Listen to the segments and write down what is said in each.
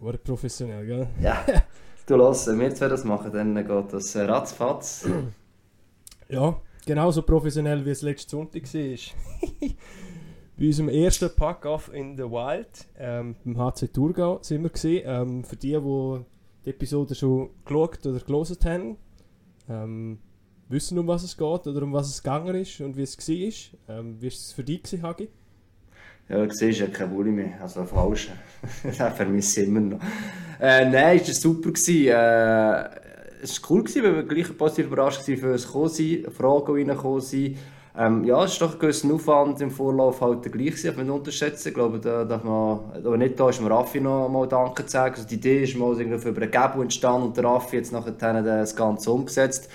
War professionell, gell? Ja. Du lass, wenn wir zwei das machen, dann geht das ratzfatz. ja, genauso professionell wie es letzten Sonntag war. Bei unserem ersten Pack-Off in the Wild, ähm, beim HC Thurgau, sind wir gewesen. Ähm, für die, die die Episode schon geschaut oder gelesen haben, ähm, wissen, um was es geht oder um was es gegangen ist und wie es war. Ähm, wie war es für dich, Hagi? Ja, du siehst ja kein Bulli mehr, also falsch. Den vermisse ich immer noch. Äh, nein, es war super. Äh, es war cool, weil wir gleich positiv überrascht waren, für es kommen Fragen reingekommen sind. Ähm, ja, es ist doch ein gewisser Aufwand im Vorlauf halt gleich gewesen, man unterschätzen. Ich glaube, da darf man, aber nicht da ist mir Raffi noch mal Danke sagen. Also die Idee ist mal irgendwie über einen Gabo entstanden und der Raffi jetzt nachher das Ganze umgesetzt.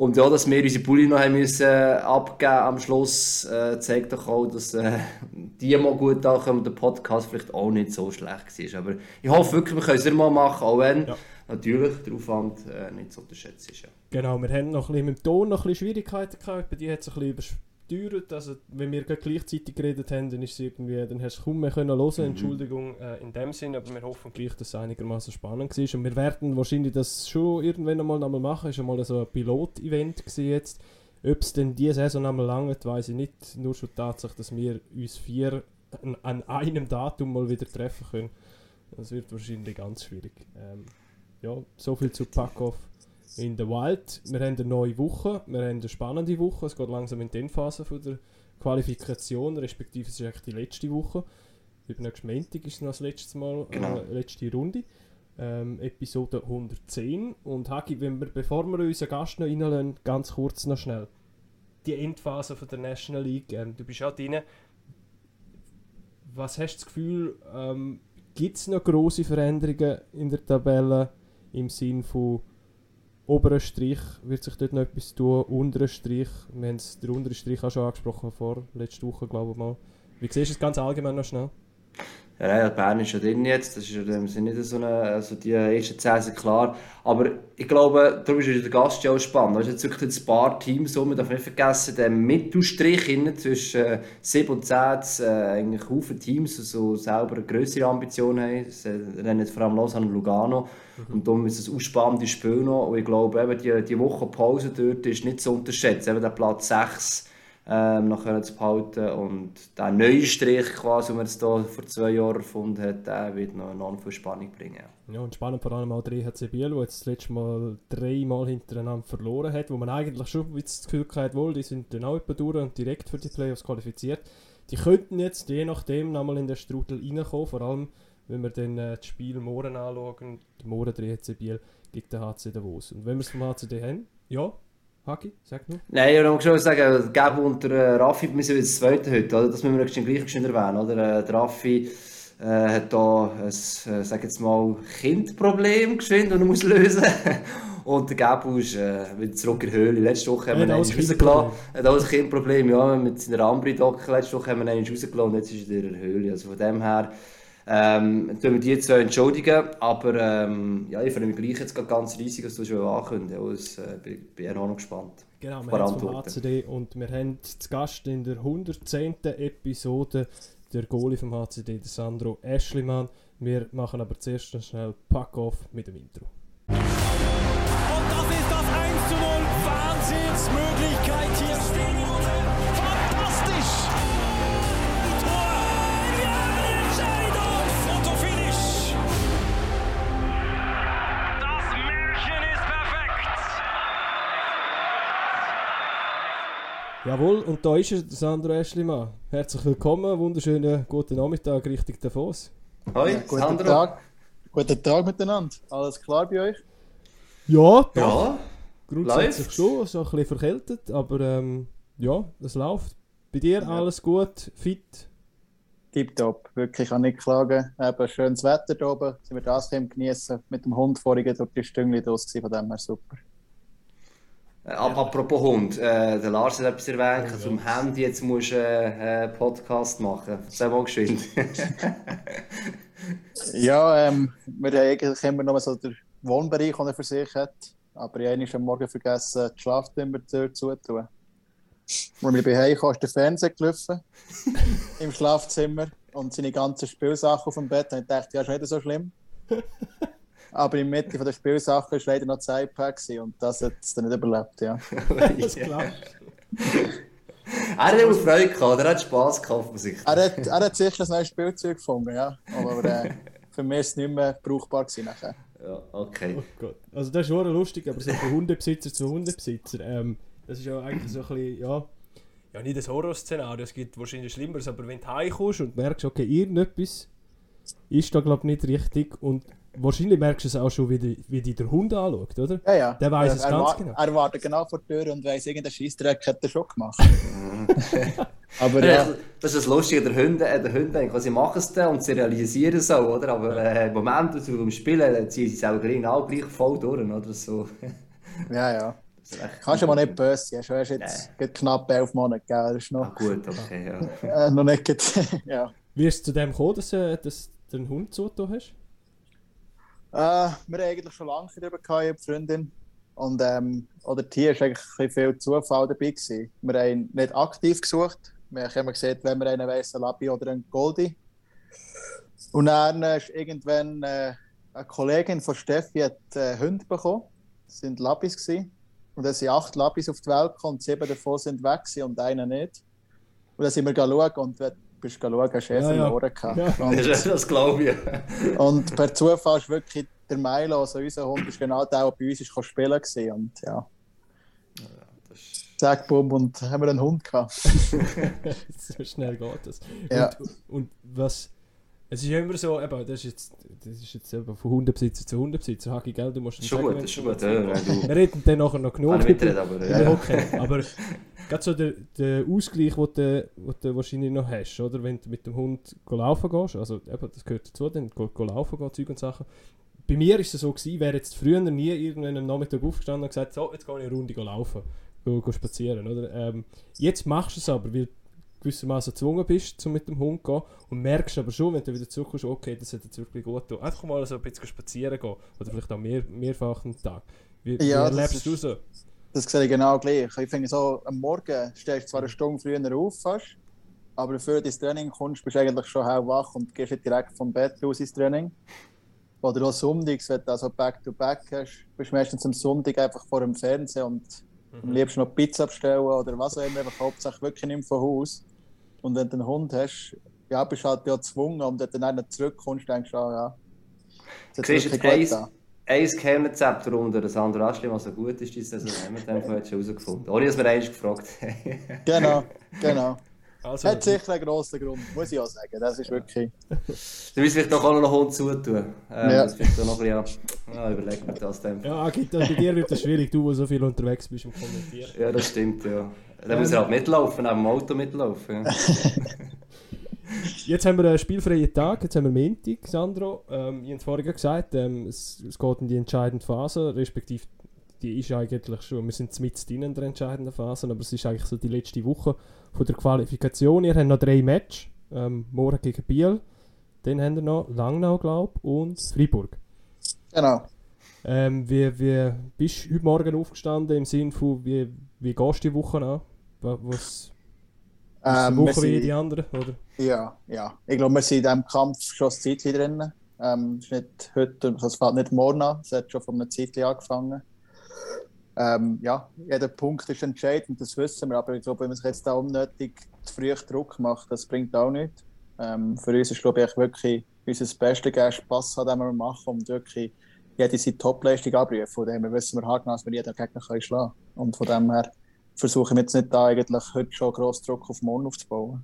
Und ja, dass wir unsere Bulli noch haben müssen äh, abgeben am Schluss, äh, zeigt doch auch, dass äh, die mal gut ankommen und der Podcast vielleicht auch nicht so schlecht war. Aber ich hoffe wirklich, wir können es immer mal machen, auch wenn ja. natürlich der Aufwand äh, nicht so unterschätzt ist. Ja. Genau, wir haben noch ein bisschen mit dem Ton noch ein bisschen Schwierigkeiten gehabt, bei dir hat es ein bisschen übersteuert, also wenn wir gleichzeitig geredet haben, dann ist es irgendwie, dann hast du kaum mehr können hören, mhm. Entschuldigung äh, in dem Sinn, aber wir hoffen gleich, dass es einigermaßen spannend war. Und wir werden wahrscheinlich das schon irgendwann einmal nochmal machen, ist ja mal so ein Pilot-Event jetzt, ob es denn diese Saison einmal langt, weiß ich nicht, nur schon die Tatsache, dass wir uns vier an, an einem Datum mal wieder treffen können, das wird wahrscheinlich ganz schwierig. Ähm, ja, so viel zu Pack-Off in der Wild. Wir haben eine neue Woche, wir haben eine spannende Woche. Es geht langsam in die Endphase von der Qualifikation, respektive es ist eigentlich die letzte Woche. Übernächsten Montag ist noch das letzte Mal, äh, genau. äh, letzte Runde. Ähm, Episode 110. Und Hagi, wenn wir, bevor wir unseren Gast noch reinlassen, ganz kurz noch schnell. Die Endphase von der National League, ähm, du bist auch drin. Was hast du das Gefühl, ähm, gibt es noch große Veränderungen in der Tabelle im Sinne von oberen Strich wird sich dort noch etwas tun, unteren Strich, wir haben den unteren Strich auch schon angesprochen vor letzter Woche, glaube ich mal. Wie siehst du es ganz allgemein noch schnell? Ja, Bern ist ja drin jetzt, das ist ja sind nicht so eine, also die ersten 10 sind klar, aber ich glaube, darum ist der Gast ja auch spannend, da ist jetzt wirklich ein paar Teams, man darf nicht vergessen, der Mittelstrich innen zwischen äh, 7 und 10, äh, eigentlich Haufen Teams, die so selber eine größere Ambition haben, das rennen jetzt vor allem los an Lugano. Mhm. und darum ist es ein ausspannendes Spiel noch. Und ich glaube, eben die, die Woche Pause dort ist nicht zu unterschätzen, eben der Platz 6 ähm, noch zu behalten. Und der neue Strich, quasi, den man jetzt hier vor zwei Jahren erfunden hat, der wird noch enorm viel Spannung bringen. Ja, und spannend vor allem auch der EHC Biel, der jetzt das letzte Mal dreimal hintereinander verloren hat, wo man eigentlich schon das Gefühl hatte, wohl, die sind dann auch etwa durch und direkt für die Playoffs qualifiziert. Die könnten jetzt je nachdem nochmal in den Strudel reinkommen, vor allem wenn wir dann äh, das Spiel morgen anschauen, morgen der EHC Biel gegen den HC Davos. Und wenn wir es vom HCD haben, ja, Haki, sag nur. Nein, ich wollte schon sagen, Gabo und der äh, Raffi, wir sind jetzt das zweite heute, oder? das müssen wir gleich schon erwähnen. Oder? Äh, der Raffi äh, hat da ein, äh, sag jetzt mal, Kindproblem geschwind, das er muss lösen Und der Gabo ist äh, wieder zurück in die Höhle. Letzte Woche haben wir ihn rausgelassen. Er hat auch ein Kindproblem, ja, mit seiner Ambri-Docke. Letzte Woche haben wir ihn rausgelassen und jetzt ist er in der Höhle. Also von dem her ähm, tun wir die zwei entschuldigen, aber ähm, ja, ich freue mich gleich jetzt ganz riesig, dass du schon ankündigst. Ja, das, äh, bin, bin auch noch gespannt. Genau, wir haben vom HCD und wir haben zu Gast in der 110. Episode der Goalie vom HCD, der Sandro Eschlimann. Wir machen aber zuerst noch schnell Pack-Off mit dem Intro. Und das ist das 1 zu 0. Wahnsinnsmöglichkeit hier Jawohl, und da ist er, Sandro Eschlimann. Herzlich willkommen, wunderschönen guten Nachmittag Richtung Davos. Hoi, ja, guten Sandro. Tag. Guten Tag miteinander. Alles klar bei euch? Ja, doch. Ja, Grundsätzlich läuft. schon, so ein bisschen verkältet, aber ähm, ja, es läuft. Bei dir ja. alles gut, fit? Tipptopp, wirklich kann nicht klagen. Eben schönes Wetter hier oben, sind wir das genießen. Mit dem Hund vorhin durch die Stüngli draus, von dem her super. Äh, apropos Hund, äh, der Lars hat etwas erwähnt, oh, also zum Handy jetzt musst du äh, einen Podcast machen. Sei mal geschwind. ja, ähm, wir haben eigentlich immer noch so den Wohnbereich, den er für sich hat. Aber ich habe am Morgen vergessen, die Schlafzimmer zu tun. Als wir bei Hause kam, ist der Fernseher gelaufen im Schlafzimmer und seine ganzen Spielsachen auf dem Bett. Und ich dachte, ja, ist nicht so schlimm. Aber der Mitte von der Spielsachen war leider noch das iPad gewesen und das hat es dann nicht überlebt, ja. Das klar. Er hat immer Freude gehabt, er hat Spass gehabt offensichtlich. Er hat, er hat sicher ein neues Spielzeug gefunden, ja. Aber äh, für mich ist es nicht mehr brauchbar gewesen nachher. Ja, okay. Oh Gott. Also das ist schon lustig, aber so von Hundebesitzer zu Hundebesitzer, ähm, das ist ja eigentlich so ein bisschen, ja, ja nicht ein Horrorszenario, es gibt wahrscheinlich Schlimmeres, aber wenn du heimkommst und merkst, okay, irgendetwas ist da glaube ich nicht richtig und wahrscheinlich merkst du es auch schon, wie, die, wie dich der Hund anschaut, oder? Ja, ja. Der weiss es er, ganz genau. Er wartet genau vor der Tür und weiss, irgendeinen Scheissdreck hat er schon gemacht. Aber Ja. ja, Das ist das Lustige, der Hunde, äh, der Hunde sie machen es dann und sie realisieren es auch, oder? Aber äh, im Moment, wo sie beim Spielen, ziehen sie es auch genau gleich voll durch, oder? So. ja, ja. Kannst du mal nicht böse sein. Du hast jetzt gerade knapp elf Monate gegeben. Das ist Ah, noch, gut, okay, ja. äh, noch nicht ja. Wie ist es zu dem gekommen, dass, äh, dass du einen Hund zugetan hast? Äh, wir haben eigentlich schon lange darüber gehabt, Freundin. Und ähm, oder hier war eigentlich viel Zufall dabei. Gewesen. Wir haben nicht aktiv gesucht. Wir haben immer gesehen, wenn wir einen weißen Labi oder einen Goldie. Und dann äh, ist irgendwann äh, eine Kollegin von Steffi hat äh, Hunde bekommen. Das sind Labis. Und dann sind acht Labis auf die Welt gekommen sieben davon sind weg und einer nicht. Und dann sind wir schauen und bist schauen, hast du Ja, ja. verloren gehabt. Ja. Und, Das, glaube ich. und per Zufall ist wirklich der Milo, also unser Hund, ist genau der, der bei uns ist, kann spielen gewesen. Und ja, zack, bumm, und haben wir einen Hund gehabt. so schnell geht das. Ja. Und, und was. Es ist ja immer so, eben, das ist jetzt, das ist jetzt eben von Hundebesitzer zu Hundebesitzer, Hagi, gell? Du musst dann Schon sagen, gut, wenn- das ist schon gut. Ja, ja, du. Wir reden dann nachher noch genug ich mitreden, aber über ja. Hockey. Aber gerade so der, der Ausgleich, den du, den du wahrscheinlich noch hast, oder? Wenn du mit dem Hund laufen gehst, also eben, das gehört dazu, dann go, go laufen gehen, Zeug und Sachen. Bei mir ist es so gewesen, wäre jetzt früher nie irgendwann am Nachmittag aufgestanden und gesagt, so, jetzt gehe ich eine Runde laufen, go, go spazieren, oder? Ähm, jetzt machst du es aber, weil gewissermaßen gezwungen bist, um mit dem Hund zu gehen und merkst aber schon, wenn du wieder zurückkommst, okay, das hat jetzt wirklich gut getan. Einfach mal so ein bisschen spazieren gehen oder vielleicht auch mehr, mehrfach am Tag. Wie, wie Ja, das erlebst du so? Das sehe ich genau gleich. Ich finde so, am Morgen stehst du zwar eine Stunde früher auf, fast, aber du ins Training kommst, bist du eigentlich schon wach und gehst nicht direkt vom Bett raus ins Training. Oder auch sonntags, wenn du also Back-to-Back hast, bist du meistens am Sonntag einfach vor dem Fernseher und am liebsten noch Pizza bestellen oder was auch immer, einfach hauptsächlich wirklich nicht von Haus. Und wenn du einen Hund hast, ja, bist du halt ja gezwungen und wenn du dann nicht zurückkommst, denkst du, ah, ja, das wirklich jetzt eins, eins Geheimrezept darunter, das andere Aschli, was so gut ist, diese Saison, haben wir herausgefunden. Ohne, dass wir eins gefragt haben. Genau, genau. Also, Hat sicher einen grossen Grund, muss ich auch sagen. Das ist wirklich. Müssen wir vielleicht doch auch noch einen Hund zutun. Ähm, Ja. Das vielleicht auch noch ein bisschen, ja, ja, überlegen wir das dann. Ja, Agit, bei dir wird das schwierig, du, der so viel unterwegs bist im Kommentieren. Ja, das stimmt, ja. Dann muss er halt mitlaufen, neben dem Auto mitlaufen. Ja. Jetzt haben wir einen spielfreien Tag, jetzt haben wir Montag, Sandro. Ähm, ich habe es vorhin gesagt, ähm, es, es geht in die entscheidende Phase, respektive die ist eigentlich schon, wir sind mit in der entscheidenden Phase, aber es ist eigentlich so die letzte Woche von der Qualifikation. Ihr habt noch drei Matches, ähm, morgen gegen Biel, dann haben wir noch Langnau, glaube ich, und Freiburg. Genau. Ähm, wie, wie bist du heute Morgen aufgestanden im Sinne von, wie, wie gehst du die Woche an? Wa- Was, Ähm, Woche wie sind- die andere, oder? Ja, ja. Ich glaube, wir sind in diesem Kampf schon ein Zeitchen drin. Ähm, es ist nicht heute, es fällt nicht morgen an, es hat schon von einem Zeitchen angefangen. Ähm, ja, jeder Punkt ist entscheidend, das wissen wir, aber ich glaube, wenn man sich jetzt da unnötig zu früh Druck macht, das bringt auch nichts. Ähm, für uns ist, glaube ich, wirklich unser Beste geben, Spass an wir machen und wirklich jede seine Topleistung abrufen. Von dem wissen wir haargenau, dass wir jeden Gegner können schlagen können. Und von dem her versuchen wir jetzt nicht da eigentlich heute schon gross Druck auf morgen aufzubauen.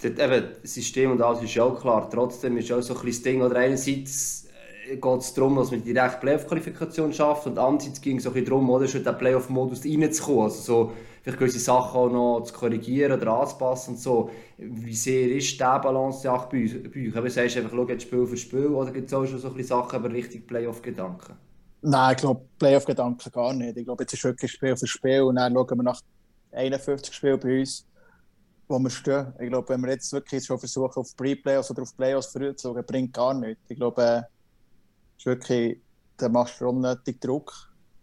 Das, eben, System und alles ist auch klar. Trotzdem ist auch so ein bisschen das Ding, oder einerseits geht es darum, dass man die direkte Playoff-Qualifikation schafft und andererseits ging es auch darum, oder, schon in den Playoff-Modus reinzukommen. Also so, vielleicht gewisse Sachen auch noch zu korrigieren oder anzupassen und so. Wie sehr ist Balanceakt bei euch? Bei euch? Eben, sagst du einfach, schau jetzt Spiel für Spiel oder gibt es auch schon so ein Sachen, aber richtig Playoff-Gedanken? Nein, ich glaube, Playoff-Gedanken gar nicht. Ich glaube, jetzt ist wirklich Spiel für Spiel und dann schauen wir nach 51 Spielen bei uns, wo wir stehen. Ich glaube, wenn wir jetzt wirklich schon versuchen, auf Pre-Playoffs oder auf Playoffs früh zu schauen, bringt gar nichts. Ich glaube, äh, ist wirklich, da machst du unnötig Druck,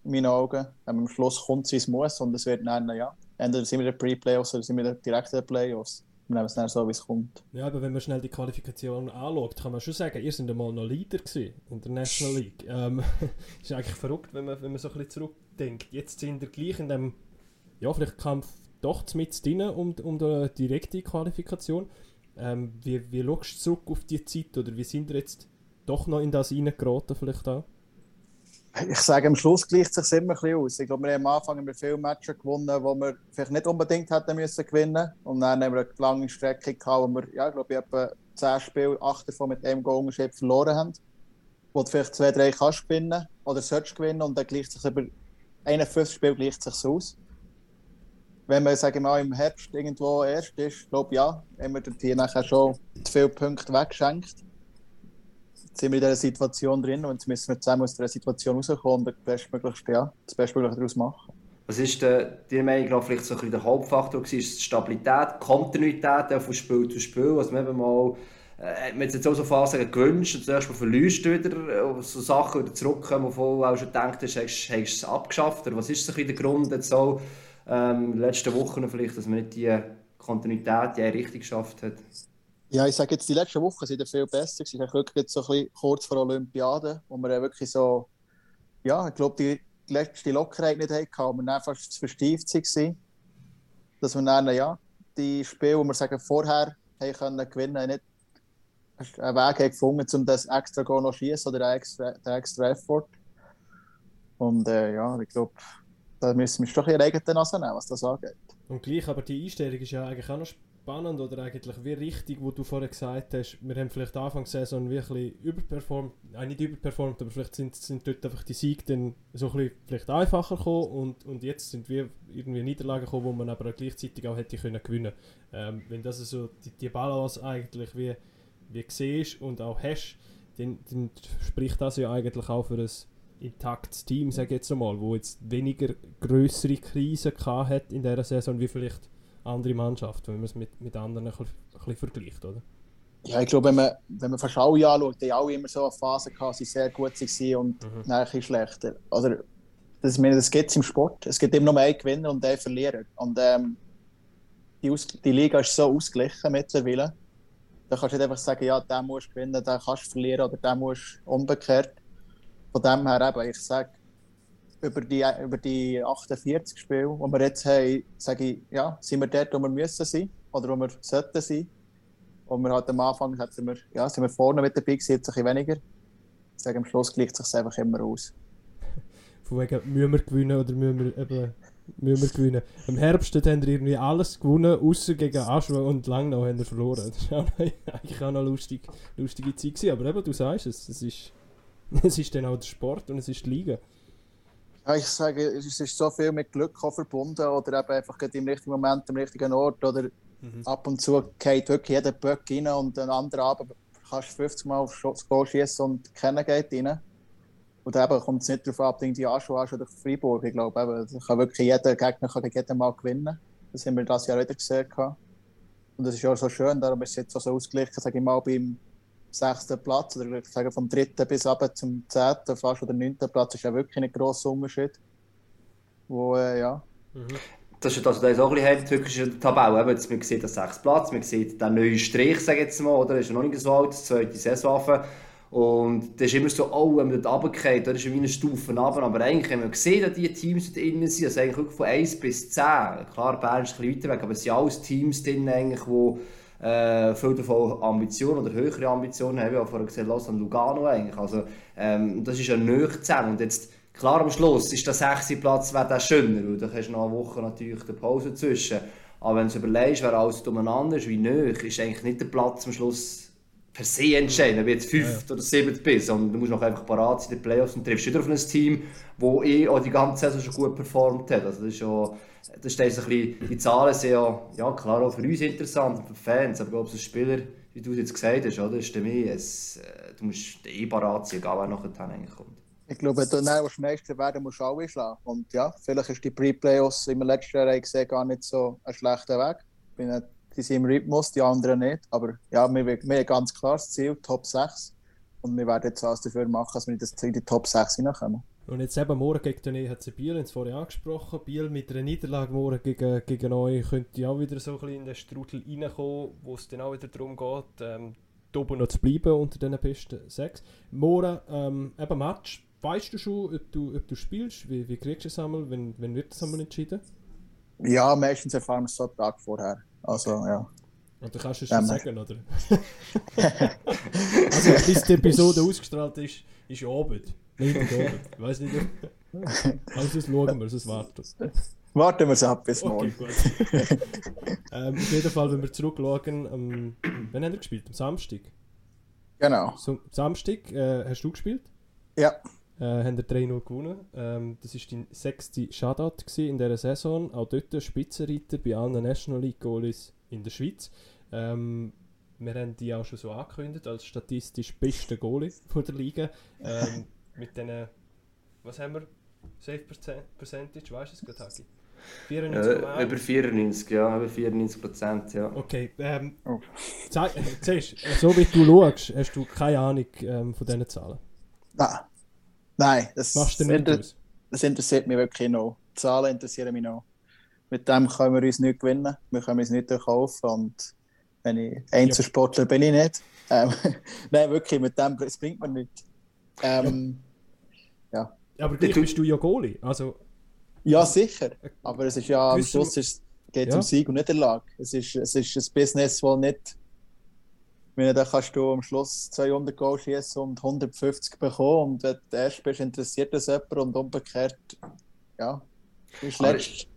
in meinen Augen. Am Schluss kommt es, muss und es wird dann, ja, entweder sind wir in Pre-Playoffs oder sind wir direkt in den Playoffs. wir nehmen es dann so, wie es kommt. Ja, aber wenn man schnell die Qualifikation anschaut, kann man schon sagen, ihr seid einmal noch Leader in der National League. Ähm, ist eigentlich verrückt, wenn man, wenn man so ein bisschen zurückdenkt. Jetzt sind wir gleich in dem, ja, vielleicht Kampf doch mit drin um, um die direkte Qualifikation. Ähm, wie, wie schaust du zurück auf die Zeit oder wie sind wir jetzt doch noch in das reingeraten vielleicht auch? Ich sage, am Schluss gleicht es sich immer ein bisschen aus. Ich glaube, wir haben am Anfang haben wir viele Matches gewonnen, die wir vielleicht nicht unbedingt hätten müssen gewinnen Und dann haben wir eine lange Strecke gehabt, wo wir, ja, ich glaube, etwa 10 Spiele, 8 davon mit einem Goal verloren haben. Wo du vielleicht 2, 3 kannst gewinnen oder sollst gewinnen und dann gleicht sich über 51 Spiele gleicht sich aus. Wenn man, sagen wir mal, im Herbst irgendwo erst ist, glaube ich, ja, haben wir hier nachher schon viele Punkte weggeschenkt sind wir in dieser Situation drin und jetzt müssen wir zusammen aus dieser Situation rauskommen und das Bestmöglichste, ja, das Bestmögliche daraus machen. Was ist die Meinung nach vielleicht so ein bisschen der Hauptfaktor gewesen? Ist Stabilität, Kontinuität von Spiel zu Spiel? Also man mal, äh, man jetzt auch so Phasen gewünscht und zuerst mal verlierst wieder, so Sachen wieder zurückkommen, wo du auch schon gedacht hast, hast, hast es abgeschafft? Oder was ist so ein bisschen der Grund jetzt so, ähm, in den letzten Wochen vielleicht, dass man nicht die Kontinuität, die richtig geschafft hat? Ja, ich sage jetzt, die letzten Wochen sind viel besser. Ich habe wirklich jetzt so ein bisschen kurz vor Olympiade, wo wir wirklich so, ja, ich glaube, die letzte Lockerheit nicht hatten, wir dann fast zu verstieft waren. Dass wir dann, ja, die Spiele, die wir sagen, vorher können gewinnen nicht einen Weg haben gefunden, um das extra Goal noch schießen oder den extra, den extra Effort. Und äh, ja, ich glaube, da müssen wir doch in eigene Nase nehmen, was das angeht. Und gleich, aber die Einstellung ist ja eigentlich auch noch spannend oder eigentlich wie richtig, wo du vorher gesagt hast, wir haben vielleicht Anfang Saison wirklich überperformt, äh, nicht überperformt, aber vielleicht sind, sind dort einfach die Siege dann so ein bisschen vielleicht einfacher gekommen und, und jetzt sind wir irgendwie Niederlagen gekommen, wo man aber gleichzeitig auch hätte können gewinnen. Ähm, wenn das so die, die Balance eigentlich wie, wie siehst und auch hast, dann, dann spricht das ja eigentlich auch für ein intaktes Team, sage ich jetzt einmal, wo jetzt weniger größere Krisen hat in dieser Saison wie vielleicht andere Mannschaft, wenn man es mit, mit anderen ein bisschen, ein bisschen vergleicht, oder? Ja, ich glaube, wenn man, wenn man fast alle anschaut, die alle immer so eine Phase gehabt, sie sehr gut waren und mhm. ein schlechter. Oder, das, das gibt es im Sport. Es gibt immer nur einen Gewinner und einen Verlierer. Und ähm, die, Aus die Liga ist so ausgeglichen mittlerweile. Da kannst du nicht einfach sagen, ja, der muss gewinnen, der kannst du verlieren oder der muss umgekehrt. Von dem her eben, ich sage, über die, über die 48 Spiele, die wir jetzt haben, sage ich, ja, sind wir dort, wo wir müssen sein oder wo wir sollten sein. Und wir halt am Anfang sind wir, ja, sind wir vorne mit dabei jetzt ein bisschen weniger. Ich sage, am Schluss gleicht es sich einfach immer aus. Von wegen, müssen wir gewinnen oder müssen wir eben müssen wir gewinnen. Im Herbst haben wir irgendwie alles gewonnen, außer gegen Aschua und Langnau haben wir verloren. Das war eigentlich auch noch lustig, lustige Zeit. Gewesen. Aber eben, du sagst es, es ist, es ist dann auch der Sport und es ist die Liga. Ja, ich sage, es ist so viel mit Glück verbunden oder eben einfach im richtigen Moment, am richtigen Ort oder mhm. ab und zu geht wirklich jeder Böck rein und ein anderer Abend kannst du 50 Mal aufs Goal schießen und keiner geht rein. Und eben kommt es nicht darauf ab, irgendwie Aschua oder Freiburg. Ich glaube, eben, kann wirklich jeder Gegner kann jeden Mal gewinnen. Das haben wir das Jahr wieder gesehen. Und das ist auch so schön, darum ist es jetzt so ausgeglichen, sage ich mal, beim sechsten Platz oder ich sage vom dritten bis ab zum zehnten, fast oder neunten Platz ist ja wirklich ein grosser Unterschied. Wo, äh, ja. Mhm. Das ist also das auch ein bisschen heimtückisch in der Tabelle. Eben, man sieht den sechsten Platz, man sieht den neuen Strich, sage ich jetzt mal, oder? Das ist noch nicht so alt, das zweite Saison. Und das ist immer so, oh, wenn man dort runtergeht, das ist wie eine Stufe runter. Aber eigentlich, wenn man sieht, dass diese Teams dort drin sind, also eigentlich wirklich von 1 bis 10, klar, Bern ist ein bisschen weiter weg, aber es sind alles Teams drin, eigentlich, die äh, viel davon Ambitionen oder höhere Ambitionen haben. Ich habe vorher gesehen, Lausanne Lugano eigentlich. Also, ähm, das ist ja nöch zusammen. Und jetzt, klar, am Schluss ist der sechste Platz wäre schöner, weil da hast du noch eine Woche natürlich eine Pause zwischen. Aber wenn du überlegst, wer alles umeinander ist, wie nöch, ist eigentlich nicht der Platz am Schluss per se entscheiden, ob jetzt fünft ja. oder siebte bist, sondern du musst noch einfach parat sein in den Playoffs und triffst wieder auf ein Team, das eh auch die ganze Saison schon gut performt hat. Also das ist schon das ist ein bisschen, die Zahlen sind ja, ja klar auch für uns interessant, für Fans, aber glaube als Spieler, wie du es jetzt gesagt hast, oder, ist mehr, es, äh, du musst eh parat sein, egal wer nachher eigentlich kommt. Ich glaube, du dann Meister werden musst, du alle schlagen. Und ja, vielleicht ist die Pre-Playoffs im letzten Jahr gesehen gar nicht so ein schlechter Weg. Bin, die sind im Rhythmus, die anderen nicht. Aber ja, wir, wir haben ganz klar das Ziel, Top 6. Und wir werden jetzt alles dafür machen, dass wir in die Top 6 hineinkommen. Und jetzt eben morgen gegen den EHC Biel, haben vorher angesprochen. Biel mit einer Niederlage morgen gegen, gegen euch könnte auch wieder so ein bisschen in den Strudel reinkommen, wo es dann auch wieder darum geht, ähm, oben noch zu bleiben unter den besten sechs. Morgen ähm, eben Match. Weißt du schon, ob du, ob du spielst? Wie, wie kriegst du es einmal? Wenn, wenn wird das einmal entschieden? Ja, meistens erfahren wir es so einen Tag vorher. Also, ja. Und dann kannst du es Ja, schon nein. sagen, oder? also bis die Episode ausgestrahlt ist, ist Abend. Montagabend. Ich weiß nicht. Also das schauen wir, das warten. Warten wir es ab bis Okay, morgen. gut. ähm, auf jeden Fall, wenn wir zurückschauen, ähm, wann haben wir gespielt? Am Samstag. Genau. So, Samstag äh, hast du gespielt. Ja, Äh, haben wir 3-0 gewonnen. Ähm, das war dein sechster Shutout gewesen in dieser Saison. Auch dort Spitzenreiter bei allen National League Goalies in der Schweiz. Ähm, wir haben die auch schon so angekündigt als statistisch beste Goalie von der Liga. Ähm, mit diesen, was haben wir? Safe Percent- Percentage, weißt du es gerade, Hagi? 94,1. Ja, über 94, ja, über 94 Prozent, ja. Okay, ähm, Oh. zeig, äh, siehst, du, so wie du schaust, hast du keine Ahnung ähm, von diesen Zahlen. nein. Nein, das, Machst du das, nicht das interessiert mich wirklich noch. Die Zahlen interessieren mich noch. Mit dem können wir uns nicht gewinnen. Wir können uns nicht kaufen. Und wenn ich Einzelsportler bin ich nicht. Ähm, Nein, wirklich, mit dem es bringt mir nichts. Ähm, Ja, aber gleich bist du ja Goalie. Also, Ja, sicher. Aber es ist ja am Schluss ist, geht es Ja. um Sieg und nicht Erlag. Es ist, es ist ein Business, das nicht. Meine, da kannst du am Schluss 200 Goal schießen und 150 bekommen. Und wenn du erst bist, interessiert das jemand und umgekehrt. Ja, Aber- letzt.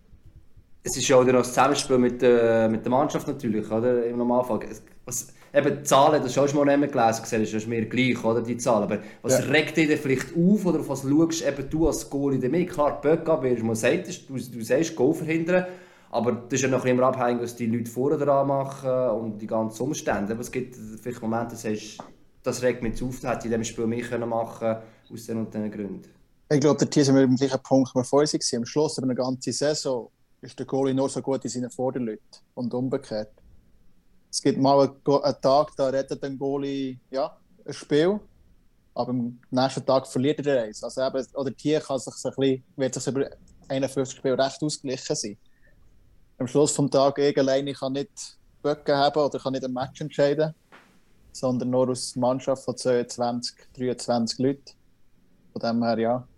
Es ist ja auch dann noch das Zusammenspiel mit, der- mit der Mannschaft natürlich, oder? Im Normalfall. Es- Was, eben die Zahlen, das hast du mal nicht mehr gelesen, gesehen, das ist mir gleich, oder? Die Zahlen. Aber was Ja. regt dich denn vielleicht auf oder auf was schaust eben du als Goalie damit? Klar, Böcka, wie du mal sagst, du, du sagst, Goal verhindern. Aber das ist ja noch immer abhängig, was die Leute vorher dran machen und die ganzen Umstände. Aber es gibt vielleicht Momente, wo du sagst, das regt mich zu auf, das hätte ich in diesem Spiel mehr können machen aus den und diesen Gründen. Ich glaube, der sind wir im gleichen Punkt, wo wir vorher. Am Schluss über eine ganze Saison ist der Goalie nur so gut wie seine Vorderleute und umgekehrt. Es gibt mal einen Tag, da rettet ein Goalie ja, ein Spiel, aber am nächsten Tag verliert er eins. Also eben, oder hier kann sich ein bisschen, wird sich über 51 Spiele recht ausgeglichen sein. Am Schluss des Tages ich alleine kann nicht Böcke haben oder kann nicht ein Match entscheiden, sondern nur aus einer Mannschaft von 22, 23 Leuten. Von dem her, ja.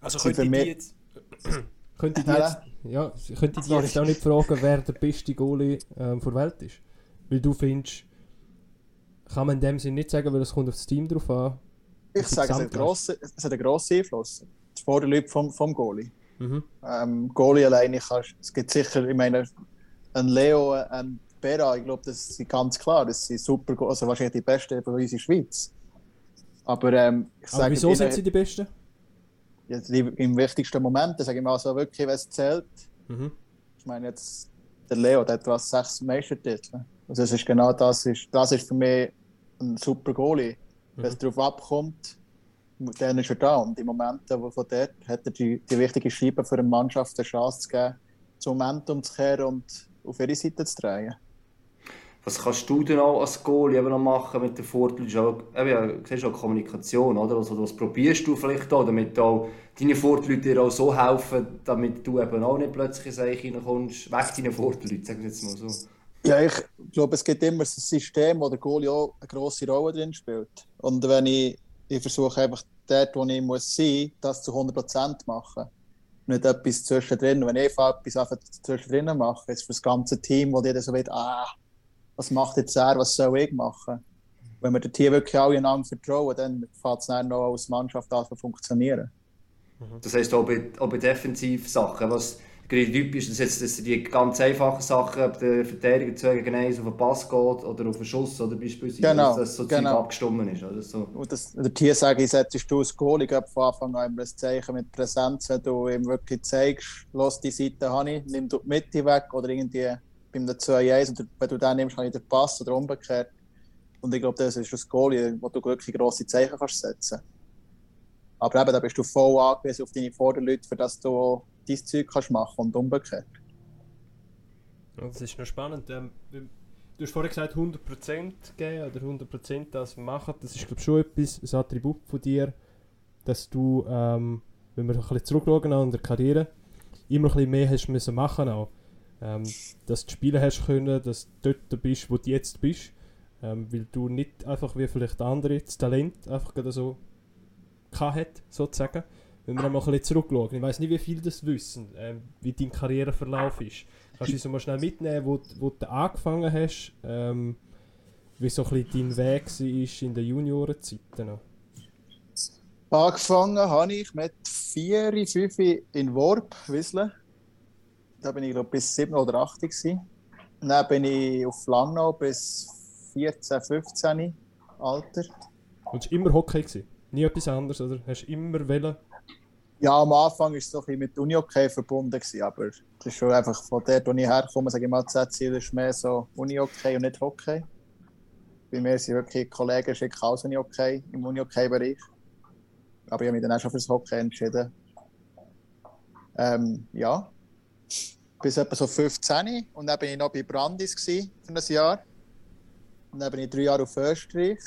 also könnte ich mich- jetzt... könnte ich jetzt... Ja, könnte ich jetzt auch nicht fragen, wer der beste Goalie ähm, der Welt ist. Weil du findest... Kann man in dem Sinne nicht sagen, weil es kommt auf das Team drauf an. Ich sage, es hat, einen Gesamtleistung. grossen, es hat einen grossen Einfluss. Die Vorderleute vom, vom Goalie. Mhm. Ähm, Goalie alleine kannst es gibt sicher, ich meine, ein Leo, ein Bera, ich glaube, das ist ganz klar, das sind super, also wahrscheinlich die Besten von unserer Schweiz. Aber ähm, ich Aber sage, wieso sind sie die Besten? ja, die, im wichtigsten Moment, sage ich mal so wirklich, wenn es zählt. Mhm. Ich meine jetzt, der Leo, der hat was sechs Meistertitel. Also das ist genau das, ist, das ist für mich ein super Goalie. Wenn es darauf abkommt, dann ist er da. Und im Momente, wo von dort hat er die, die wichtige Scheibe für eine Mannschaft eine Chance zu geben, das Momentum zu kehren und auf ihre Seite zu drehen. Was kannst du denn auch als Goalie eben noch machen mit der Vorteil? Ja, du siehst auch Kommunikation, oder? Also, was probierst du vielleicht auch, damit auch deine Vorteile dir auch so helfen, damit du eben auch nicht plötzlich in Seich reinkommst, weg deine Vorteile, sagen wir jetzt mal so. Ja, ich glaube, es gibt immer ein System, wo der Goalie auch eine grosse Rolle drin spielt. Und wenn ich, ich versuche einfach dort, wo ich muss sein, das zu 100% machen. Nicht etwas zwischendrin. Wenn ich etwas einfach zwischendrin mache, ist für das ganze Team, wo jeder so wird, ah, was macht jetzt er, was soll ich machen? Wenn wir dort hier wirklich alle einander vertrauen, dann fängt es dann noch als Mannschaft an zu funktionieren. Das heisst auch bei, auch bei Defensivsachen, was typisch ist, jetzt dass die ganz einfachen Sachen, ob der Verteidiger 2 gegen 1 auf den Pass geht oder auf den Schuss oder beispielsweise, Genau, dass das so genau. Abgestimmt ist. Oder so. Und das, der Tier sage ich, setzt du als Goalie gerade von Anfang an immer ein Zeichen mit Präsenz, wenn du ihm wirklich zeigst, lass die Seite habe ich, nimm die Mitte weg oder irgendwie beim 2-1 und wenn du den nimmst, habe ich den Pass oder umgekehrt. Und ich glaube, das ist das Goalie, wo du wirklich grosse Zeichen kannst setzen Aber eben, da bist du voll angewiesen auf deine Vorderleute, für das du dein Zeug kannst machen und umgekehrt. Das ist noch spannend. Ähm, du hast vorhin gesagt, 100% geben oder 100% das machen. Das ist, glaube schon etwas, ein Attribut von dir. dass du, ähm, wenn wir ein bisschen zurückschauen an der Karriere, immer ein bisschen mehr hast müssen machen auch. Ähm, dass du spielen hast können, dass du dort bist, wo du jetzt bist. Ähm, weil du nicht einfach wie vielleicht andere das Talent einfach so gehabt hat, sozusagen. Wenn wir mal ein bisschen zurückschauen. Ich weiß nicht, wie viele das wissen, ähm, wie dein Karriereverlauf ist. Kannst du uns mal schnell mitnehmen, wo, wo du angefangen hast, ähm, wie so ein bisschen dein Weg war in der Juniorenzeiten noch? Angefangen habe ich mit 4, 5 in Worp, Wiesle. Da bin ich glaube bis 7 oder 8 gewesen. Dann bin ich auf Langnau bis 14, 15 Alter. Und es war immer Hockey? Gewesen? Nie etwas anderes, oder? Hast du immer wollen? Ja, am Anfang war es so ein bisschen mit Uni-Hockey verbunden, gewesen, aber das ist schon einfach von dort, wo ich herkomme, sage ich mal, das Ziel ist mehr so Uni-Hockey und nicht Hockey. Bei mir sind wirklich Kollegen schicken alles Uni-Hockey im Uni-Hockey-Bereich. Aber ich habe mich dann auch schon fürs Hockey entschieden. Ähm, ja, bis etwa so 15 und dann bin ich noch bei Brandis gewesen für ein Jahr. Und dann bin ich drei Jahre auf Österreich.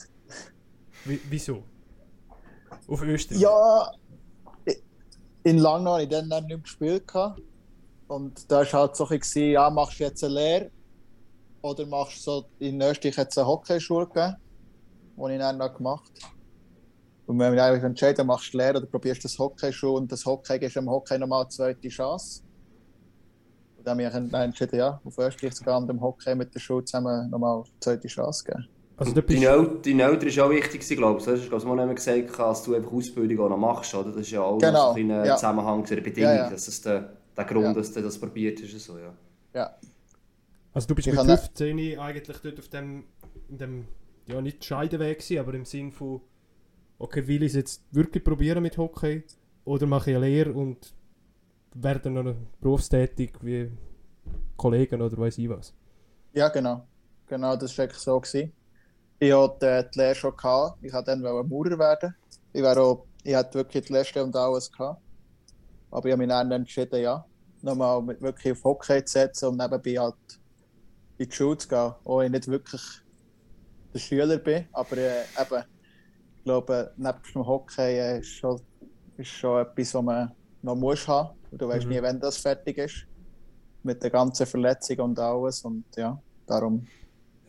Wie, wieso? Auf Österreich? Ja, in Langnau habe ich dann nicht mehr gespielt. gehabt. Und da war halt so bisschen, ja, machst du jetzt eine Lehre oder machst du so, in Österreich hat es eine Hockeyschule gegeben, die ich dann noch gemacht habe. Und wir haben eigentlich entschieden, machst du Lehre oder probierst das Hockeyschule und das Hockey gibst dem Hockey nochmal eine zweite Chance. Und dann habe ich dann entschieden, ja, auf Österreich zu gehen und dem Hockey mit der Schule zusammen nochmal eine zweite Chance geben. Also du bist... Deine, El deine Eltern ist auch wichtig, glaube ich. Das hast du mal nicht mehr gesagt, dass du einfach Ausbildung auch noch machst, oder? Das ist ja auch Genau, noch so ein ja. Zusammenhang zu der Bedingung, Ja, ja. dass das der, der Grund, Ja. dass du das probiert hast. So, ja. Ja, Also du bist Ich mit habe- 15 eigentlich dort auf dem, in dem, ja nicht Scheideweg gewesen, aber im Sinn von, okay, will ich es jetzt wirklich probieren mit Hockey oder mache ich eine Lehre und werde noch berufstätig wie Kollegen oder weiß ich was. Ja, genau. Genau, das war eigentlich so. Gewesen. Ich hatte die Lehre schon. Gehabt. Ich wollte dann wollen Maurer werden. Ich, wäre auch, ich hatte wirklich die Lehre und alles. Gehabt. Aber ich habe mich dann entschieden, ja, nochmal wirklich auf Hockey zu setzen und nebenbei halt in die Schule zu gehen. Auch ich nicht wirklich der Schüler bin. Aber äh, eben, ich glaube, neben dem Hockey äh, ist, schon, ist schon etwas, was man noch muss haben. Und du weißt Mhm. nie, wenn das fertig ist. Mit der ganzen Verletzung und alles. Und ja, darum.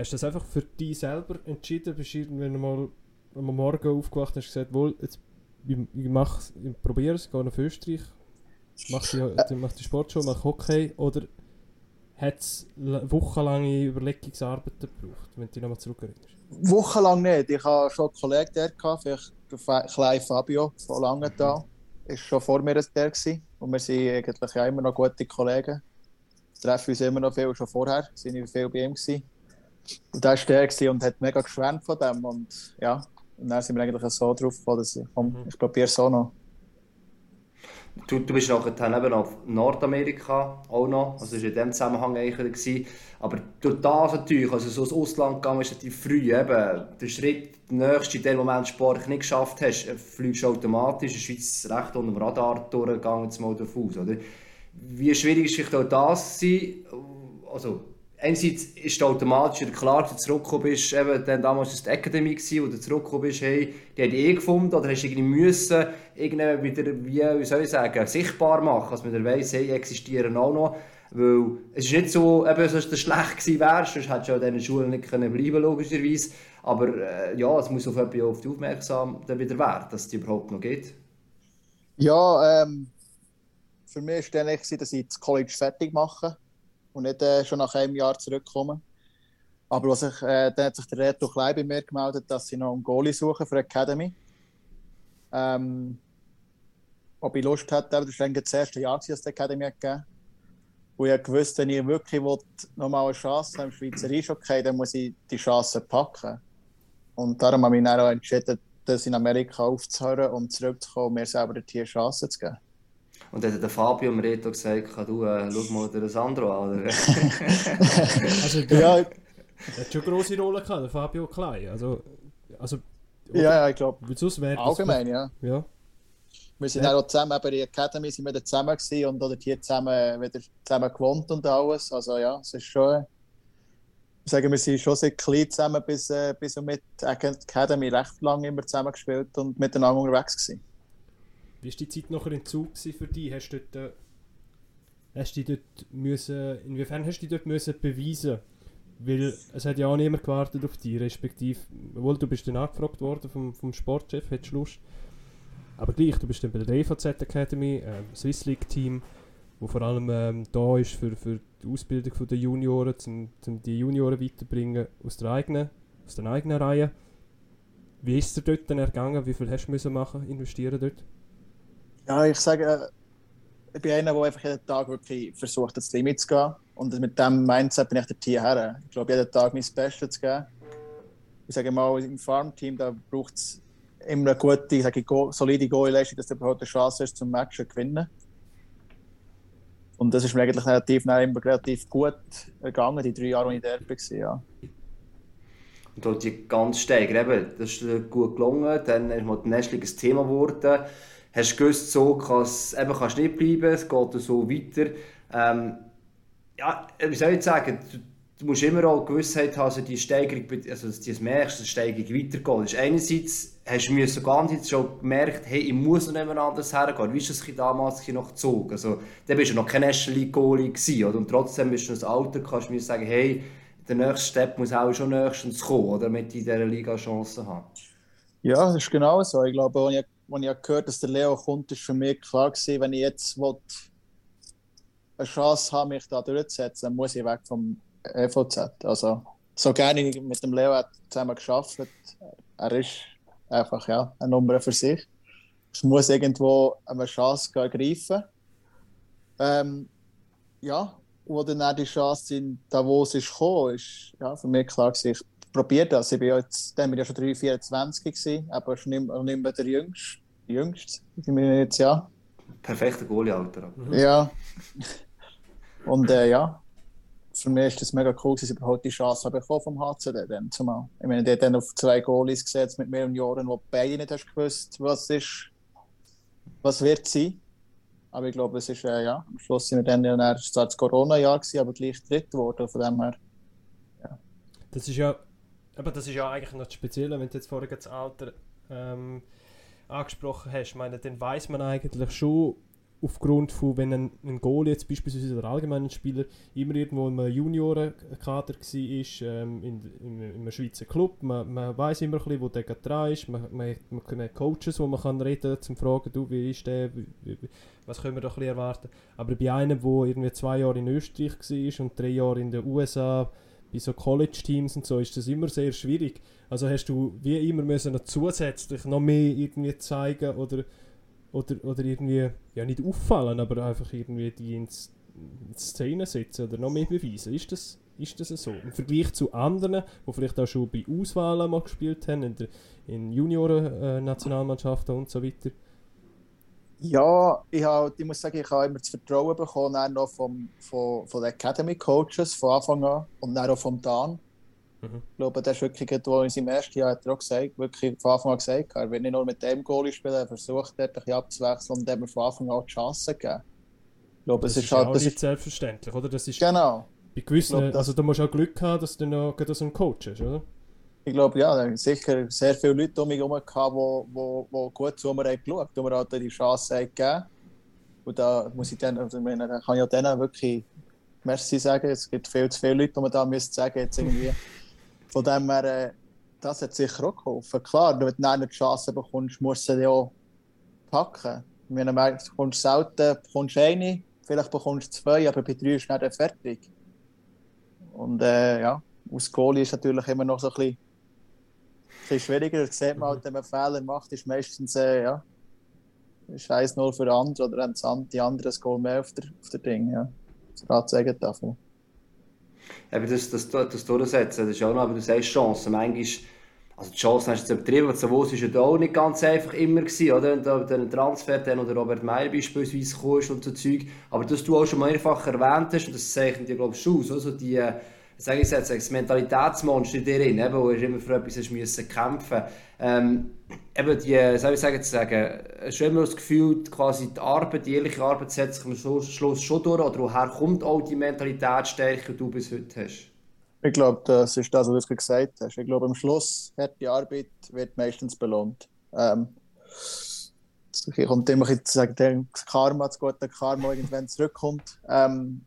Hast du das einfach für dich selber entschieden? Bist du irgendwann mal am Morgen aufgewacht und hast gesagt, wohl, jetzt, ich, ich, mach's, ich probiere es, gehe nach Österreich, mach die, mach die Sportschule, mach Hockey oder hat es wochenlange Überlegungsarbeiten gebraucht, wenn du dich nochmal zurückerinnerst? Wochenlang nicht. Ich hatte schon einen Kollegen der, gehabt, vielleicht der kleine Fabio von Langenthal. Er war schon vor mir der. Gewesen. Und wir sind eigentlich ja immer noch gute Kollegen. Wir treffen uns immer noch viel, schon vorher. sind wir viel bei ihm. Gewesen. Der war der und hat mega geschwärmt von dem. Und ja, und dann sind wir eigentlich so drauf gekommen, dass ich, komm, ich probiere es auch noch. Du, du bist nachher dann eben auf Nordamerika auch noch, also das war in dem Zusammenhang eigentlich. Gewesen. Aber durch das natürlich, also so ins Ausland gegangen ist relativ früh, eben, der Schritt, der nächste, in dem Moment Sport nicht geschafft hast, fliegst du automatisch in der Schweiz recht unter dem Radar durchgegangen, jetzt mal davon aus, oder? Wie schwierig ist vielleicht auch das gewesen? Also, einerseits ist es automatisch wieder klar, dass du zurückgekommen bist, eben, dann damals war es die gewesen, wo du zurückgekommen bist, hey, die haben eh gefunden, oder hast irgendwie müssen, irgendwie wieder, wie, wie soll ich sagen, sichtbar machen, dass man dann weiss, hey, existieren auch noch. Weil es ist nicht so, eben, dass du schlecht gewesen wärst, sonst hättest du an diesen Schulen nicht können bleiben logischerweise. Aber äh, ja, es muss auf etwas auf aufmerksam dann wieder werden, dass es die überhaupt noch geht. Ja, ähm, für mich war dann eigentlich, gewesen, dass ich das College fertig mache und nicht äh, schon nach einem Jahr zurückkomme. Aber was ich, äh, dann hat sich der Reto Klein bei mir gemeldet, dass sie noch einen Goalie suchen für die Academy. Ähm, ob ich Lust aber das war das erste Jahr, dass die Academy hat gegeben Und ich wusste, wenn ich wirklich nochmal eine Chance habe im Schweizer Eishockey, dann muss ich die Chance packen. Und darum habe ich mich dann auch entschieden, das in Amerika aufzuhören und zurückzukommen und mir selber eine Chance zu geben. Und dann hat der Fabio mir Reto gesagt, du, äh, schau mal den Sandro an. Oder? Also, der, Ja, der hat schon eine grosse Rolle gehabt, der Fabio Klein. Also, also ja, ja, ich glaube, allgemein, ja. Ja. Wir sind Ja. auch zusammen, eben in der Academy sind wir dann zusammen gewesen und dort hier zusammen, wieder zusammen gewohnt und alles. Also ja, es ist schon, ich sage, wir sind schon seit klein zusammen bis, äh, bis und mit Academy recht lange immer zusammen gespielt und miteinander unterwegs gewesen. Wie war die Zeit nachher in Zug für dich? Hast du dort, äh, hast du dort müssen, inwiefern hast du dich dort müssen beweisen Weil es hat ja auch niemand gewartet auf dich, respektive, obwohl du bist dann angefragt worden vom, vom Sportchef, hättest du Lust. Aber gleich, du bist dann bei der EVZ Academy, äh, Swiss League Team, wo vor allem ähm, da ist für, für die Ausbildung der Junioren, um, um die Junioren weiterzubringen aus der eigenen, aus den eigenen Reihen. Wie ist es dir dort dann ergangen? Wie viel hast du müssen machen, investieren dort? Ja, ich sage, äh, ich bin einer, der einfach jeden Tag wirklich versucht, das Limit zu gehen. Und mit diesem Mindset bin ich dort hierher. Ich glaube, jeden Tag mein Bestes zu geben. Ich sage mal, im Farmteam, braucht es immer eine gute, ich sage, solide Goal-Leistung, dass du überhaupt eine Chance hast, zum Match zu gewinnen. Und das ist mir eigentlich relativ, immer relativ gut gegangen, die drei Jahre, die ich dort war. Ja. Und dort die ganz steiger, eben, das ist gut gelungen. Dann ist mal die Nestling Thema geworden. Hast du gewusst, so eben kannst nicht bleiben, es geht so weiter. Ähm, ja, wie soll ich sagen, du, du musst immer auch Gewissheit haben, also die Steigerung, also dass du merkst, dass die Steigerung weitergeht. Das einerseits hast du mir so ganz schon gemerkt, hey, ich muss noch jemand anders hergehen. Wie ist das damals noch gezogen? Also, dann bist du noch kein National League Goalie? Und trotzdem bist du noch Alter, kannst du mir sagen, hey, der nächste Step muss auch schon nächstens kommen, oder? Damit ich in dieser Liga Chancen habe. Ja, das ist genau so. Ich glaube, als ich gehört dass der Leo kommt, ist für mich klar gewesen, wenn ich jetzt will, eine Chance habe, mich da durchzusetzen, dann muss ich weg vom EVZ. Also, so gerne ich mit dem Leo zusammen geschafft er ist einfach ja, eine Nummer für sich. Es muss irgendwo eine Chance ergreifen. Ähm, ja, wo dann die Chance in Davos ist gekommen, ist ja, für mich klar gewesen, ich probiere das. Ich bin jetzt, dann bin ich ja schon 3, 24 gewesen, aber schon nicht, nicht mehr der Jüngste. Jüngste, ich bin jetzt, ja. Perfekter Goalie-Alter. Mhm. Ja. Und äh, ja, für mich ist das mega cool, dass ich überhaupt die Chance bekommen vom HCD dann zumal. Ich meine, der hat dann auf zwei Goalies gesetzt mit mehreren Jahren, wo beide nicht hast gewusst, was ist, was wird sein. Aber ich glaube, es ist, äh, ja, am Schluss sind wir dann, ja, es war das Corona-Jahr aber gleich dritt geworden, von dem her, ja. Das ist ja, aber das ist ja eigentlich noch das Spezielle, wenn du jetzt vorher das Alter ähm, angesprochen hast. Ich meine, dann weiß man eigentlich schon, aufgrund von, wenn ein, ein Goalie jetzt beispielsweise der allgemeine Spieler immer irgendwo im Juniorenkader war, ähm, in, in, in einem Schweizer Club, man, man weiß immer ein bisschen, wo der gerade dran ist, man, man, man hat Coaches, wo man kann reden kann, zum fragen, du, wie ist der, wie, wie, was können wir doch ein bisschen erwarten. Aber bei einem, der irgendwie zwei Jahre in Österreich war und drei Jahre in den USA, bei so College-Teams und so, ist das immer sehr schwierig. Also hast du wie immer müssen noch zusätzlich noch mehr irgendwie zeigen oder oder, oder irgendwie, ja nicht auffallen, aber einfach irgendwie die in Szene setzen oder noch mehr beweisen. Ist das, ist das so? Im Vergleich zu anderen, die vielleicht auch schon bei Auswahlen mal gespielt haben, in, der, in Junioren-Nationalmannschaften und so weiter? Ja, ich, hab, ich muss sagen, ich habe immer das Vertrauen bekommen, dann noch vom, von, von den Academy Coaches von Anfang an und dann auch vom Dan Mhm. Ich glaube, das ist wirklich, wo in seinem ersten Jahr hat er auch gesagt, wirklich von Anfang an gesagt, er will nicht nur mit dem Goalie spielen, er versucht dort ein bisschen abzuwechseln und dem von Anfang an die Chance geben. Ich glaube, das, das ist, halt, das nicht ist selbstverständlich, oder? Das ist genau. Bei gewissen, glaube, also da musst du auch Glück haben, dass du noch so einen Coach hast, oder? Ich glaube, ja, da sicher sehr viele Leute um mich herum die, gut zu mir haben geschaut, die mir halt die Chance haben gegeben. Und da muss ich dann, also meine, da kann ich auch denen wirklich Merci sagen. Es gibt viel zu viele Leute, die man da müsste sagen, jetzt irgendwie. Von dem her, äh, das hat sicher auch geholfen. Klar, wenn du eine Chance bekommst, musst du sie auch packen. Wenn du bekommst selten bekommst eine, vielleicht bekommst du zwei, aber bei drei ist dann fertig. Und äh, ja, aus Goalie ist natürlich immer noch so ein bisschen, bisschen schwieriger. Das sieht man halt, wenn man Fehler macht, ist meistens äh, ja, ist 1-0 für andere oder haben die anderen das Goal mehr auf der, auf der Ding. Ja. Das geht davon eben das, das, das durchsetzen, das ist auch noch, aber du sagst Chancen, manchmal, also die Chancen hast du jetzt übertrieben, Savos war ja auch nicht ganz einfach immer gewesen, oder? Und da den Transfer, den oder Robert Meyer beispielsweise kommst und so Zeug, aber dass du auch schon mehrfach erwähnt hast, und das zeichnet dir, glaube ich, schon aus, also die, sage ich jetzt, das Mentalitätsmonster in dir eben, wo du immer für etwas müssen kämpfen ähm, eben die, soll ich sagen, zu sagen, du immer das Gefühl, quasi die Arbeit, die ehrliche Arbeit setzt sich am Schluss schon durch, oder woher kommt auch die Mentalitätsstärke, die du bis heute hast? Ich glaube, das ist das, was du gesagt hast. Ich glaube, am Schluss hat die Arbeit wird meistens belohnt. Ähm, es kommt immer ein bisschen zu sagen, das Karma, das gute Karma irgendwann zurückkommt. Ähm,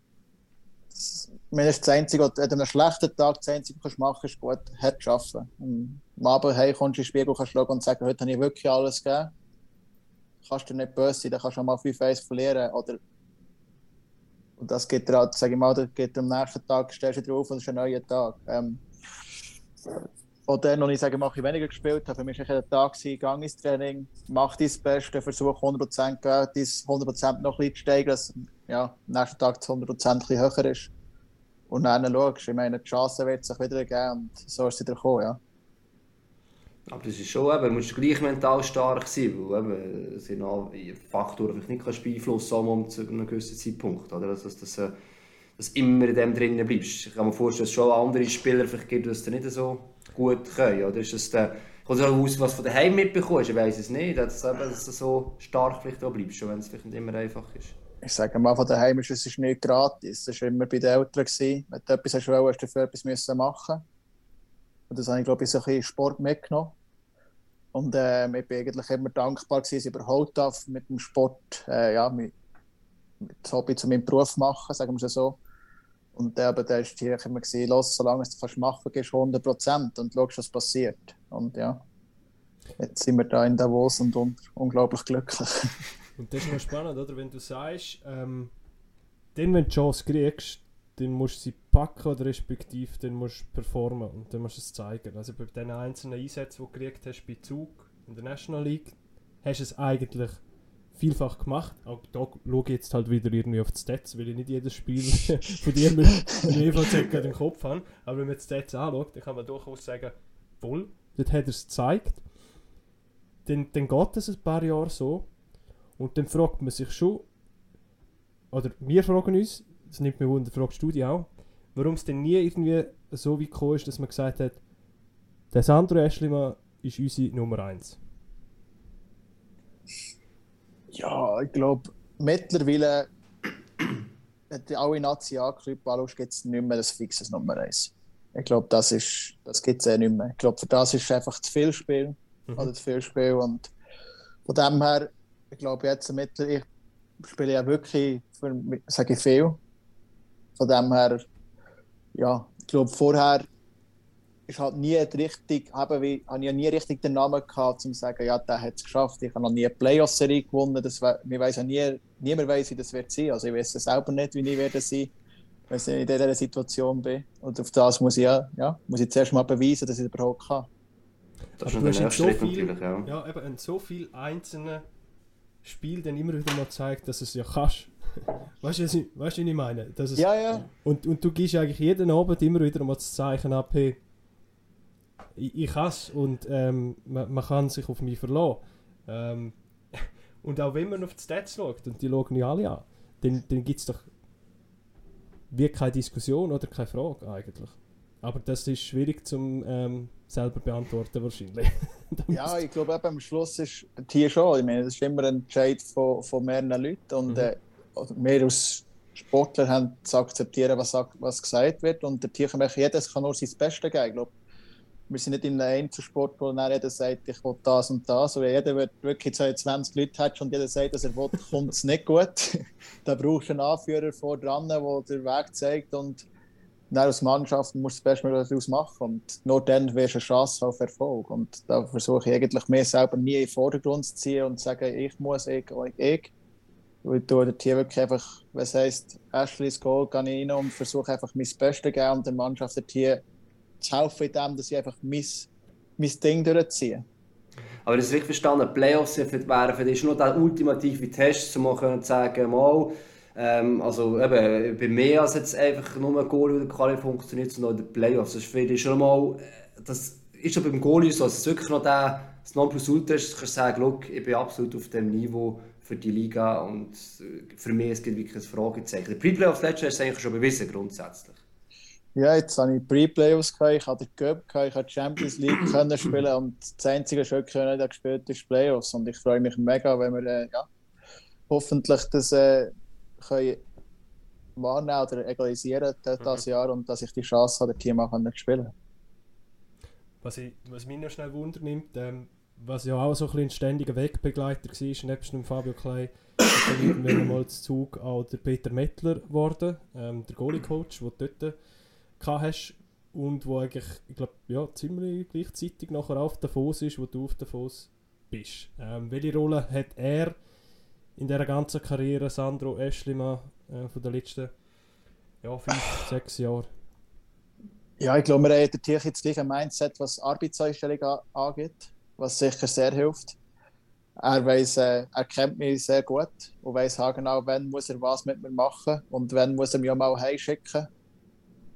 ist das Einzige, was du an einem schlechten Tag das Einzige, was du machen kannst, ist gut hart arbeiten. Und am Abend hey, kommst du ins Spiegel kannst schauen und sagen, heute habe ich wirklich alles gegeben. Kannst du nicht böse sein, dann kannst du mal 5-1 verlieren. Oder und das geht dir halt, sage ich mal, geht am nächsten Tag, stehst du drauf und es ist ein neuer Tag. Ähm, oder noch nicht sagen, mache ich weniger gespielt. Für mich war ein Tag, gang ins Training, mach dein Beste, versuch 100% gehen, dein 100% noch ein bisschen zu steigern, dass ja, am nächsten Tag das 100% ein bisschen höher ist. Und dann schaust, ich meine, die Chance wird sich wieder geben und so ist es wieder gekommen, ja. Aber das ist schon, eben, du musst gleich mental stark sein, weil eben, es sind auch Faktoren, die ich nicht beeinflussen kann, zu einem gewissen Zeitpunkt. Oder? Also, dass, dass, dass, dass immer in dem drinnen bleibst. Ich kann mir vorstellen, dass es schon andere Spieler vielleicht gibt, die es nicht so gut können. Oder ist das der, kommt es auch aus, was du von daheim mitbekommst? Ich weiß es nicht, dass, dass du so stark vielleicht auch bleibst, schon wenn es vielleicht nicht immer einfach ist. Ich sage mal, von daheim ist es nicht gratis. Es war immer bei den Eltern. Gewesen. Wenn du etwas hast, hast du dafür etwas müssen machen Und das habe ich, glaube ich, so ein bisschen Sport mitgenommen. Und äh, ich bin eigentlich immer dankbar, dass ich überholt darf mit dem Sport, äh, ja, mit, mit Hobby zu meinem Beruf machen, sagen wir es so. Und äh, aber da ist hier immer gesehen, los, solange es du machen kannst, 100 Prozent und schaust, was passiert. Und ja, jetzt sind wir da in Davos und un unglaublich glücklich. Und das ist noch spannend, oder? Wenn du sagst, ähm, dann, wenn du die Chance kriegst, dann musst du sie packen oder respektive dann musst du performen und dann musst du es zeigen. Also bei den einzelnen Einsätzen, die du gekriegt hast bei Zug in der National League, hast du es eigentlich vielfach gemacht. Auch da schaue ich jetzt halt wieder irgendwie auf die Stats, weil ich nicht jedes Spiel von dir mit dem EVZ gerade im Kopf habe. Aber wenn man die Stats anschaut, dann kann man durchaus sagen, voll, dort hat er es gezeigt. Dann, dann geht es ein paar Jahre so und dann fragt man sich schon, oder wir fragen uns, das nimmt mir Wunder, fragst du dich auch, warum es denn nie irgendwie so weit gekommen ist, dass man gesagt hat, der Sandro Eschlimann ist unsere Nummer 1. Ja, ich glaube, mittlerweile, du alle Nationalclubs anschaust, gibt es nicht mehr das fixes Nummer 1. Ich glaube, das, ist, das gibt es eh nicht mehr. Ich glaube, für das ist einfach zu viel Spiel. Mhm. Oder zu viel Spiel. Und von dem her, ich glaube, jetzt mittlerweile, ich spiele ja wirklich, für, sage ich viel. Von dem her, ja, ich glaube, vorher ist halt nie richtig, habe, wie, habe ich nie richtig den Namen gehabt, um zu sagen, ja, der hat es geschafft. Ich habe noch nie eine Playoff-Serie gewonnen. Das, wir weiss ja nie, niemand weiß, wie das wird sein. Also ich weiß es selber nicht, wie ich werde sein, wenn ich in dieser Situation bin. Und auf das muss ich ja, ja muss ich zuerst mal beweisen, dass ich es überhaupt kann. Das ist ein so viel, ja. ja, eben in so vielen einzelnen Spielen dann immer wieder mal zeigt, dass es ja kannst. Weißt du, weißt, was ich meine? Dass es, ja, ja. Und, und du gibst eigentlich jeden Abend immer wieder mal das Zeichen ab, hey, ich, ich kann es und ähm, man, man, kann sich auf mich verlassen. Ähm, und auch wenn man auf die Stats schaut, und die schauen ja alle an, dann, dann gibt es doch wie keine Diskussion oder keine Frage eigentlich. Aber das ist schwierig zum ähm, selber beantworten wahrscheinlich. ja, ich glaube am Schluss ist hier schon, ich meine, das ist immer ein Entscheid von, von mehreren Leuten und mhm. äh, wir als Sportler haben zu akzeptieren, was, was gesagt wird und der Tier jedes kann nur sein Bestes geben. Ich glaube, wir sind nicht in einem Einzelsport, wo jeder sagt, ich will das und das. Oder jeder wird wirklich 20 Leute hat und jeder sagt, dass er will, kommt es nicht gut. da brauchst du einen Anführer vor dran, der den Weg zeigt und dann als Mannschaft musst du das Beste daraus machen und nur dann wirst du eine Chance auf Erfolg. Und da versuche ich eigentlich mir selber nie in den Vordergrund zu ziehen und zu sagen, ich muss, ich, ich. Weil ich tue Team wirklich einfach, was heisst, Ashley's Goal, gehe ich rein und versuche einfach mein Bestes zu geben und der Mannschaft der Team zu helfen, indem dass ich einfach mein, mein Ding durchziehe. Aber das ist richtig verstanden, Playoffs wären für dich nur der ultimative Test, um zu sagen, mal, ähm, also eben, bei mehr als jetzt einfach nur ein Goal oder Quali funktioniert, sondern in den Playoffs. Das ist für dich schon mal, äh, das ist schon beim Goalie so, dass es wirklich noch der, das Nonplusultra ist, du kannst sagen, look, ich bin absolut auf dem Niveau für die Liga und äh, für mich es gibt wirklich ein Fragezeichen. Die Pre-Playoffs letztes Jahr ist eigentlich schon bewiesen, grundsätzlich. Ja, jetzt habe ich Pre-Playoffs gehabt, ich hatte Cup gehabt, ich habe Champions League können spielen und das einzige Stück, das ich gespielt ist Playoffs und ich freue mich mega, wenn wir äh, ja, hoffentlich das äh, können wahrnehmen oder egalisieren das mhm. Jahr und dass ich die Chance habe, das Team auch zu spielen. Was, ich, was mich noch schnell wundernimmt, ähm, was ja auch so ein, bisschen ein ständiger Wegbegleiter war, nebst dem Fabio Klein, ist dann mal zu Zug auch der Peter Mettler geworden, ähm, der Goalie-Coach, den du dort gehabt hast und wo eigentlich, ich glaube, ja, ziemlich gleichzeitig nachher auf der Fuß ist, wo du auf der Fuß bist. Ähm, welche Rolle hat er in dieser ganzen Karriere, Sandro Eschlimann, äh, von den letzten ja, fünf, sechs Jahren? Ja, ich glaube, wir haben natürlich jetzt gleich ein Mindset, was Arbeitseinstellung angeht, was sicher sehr hilft. Er, weiss, äh, er kennt mich sehr gut und weiß genau, wann muss er was mit mir machen und wann muss er mich auch mal heimschicken,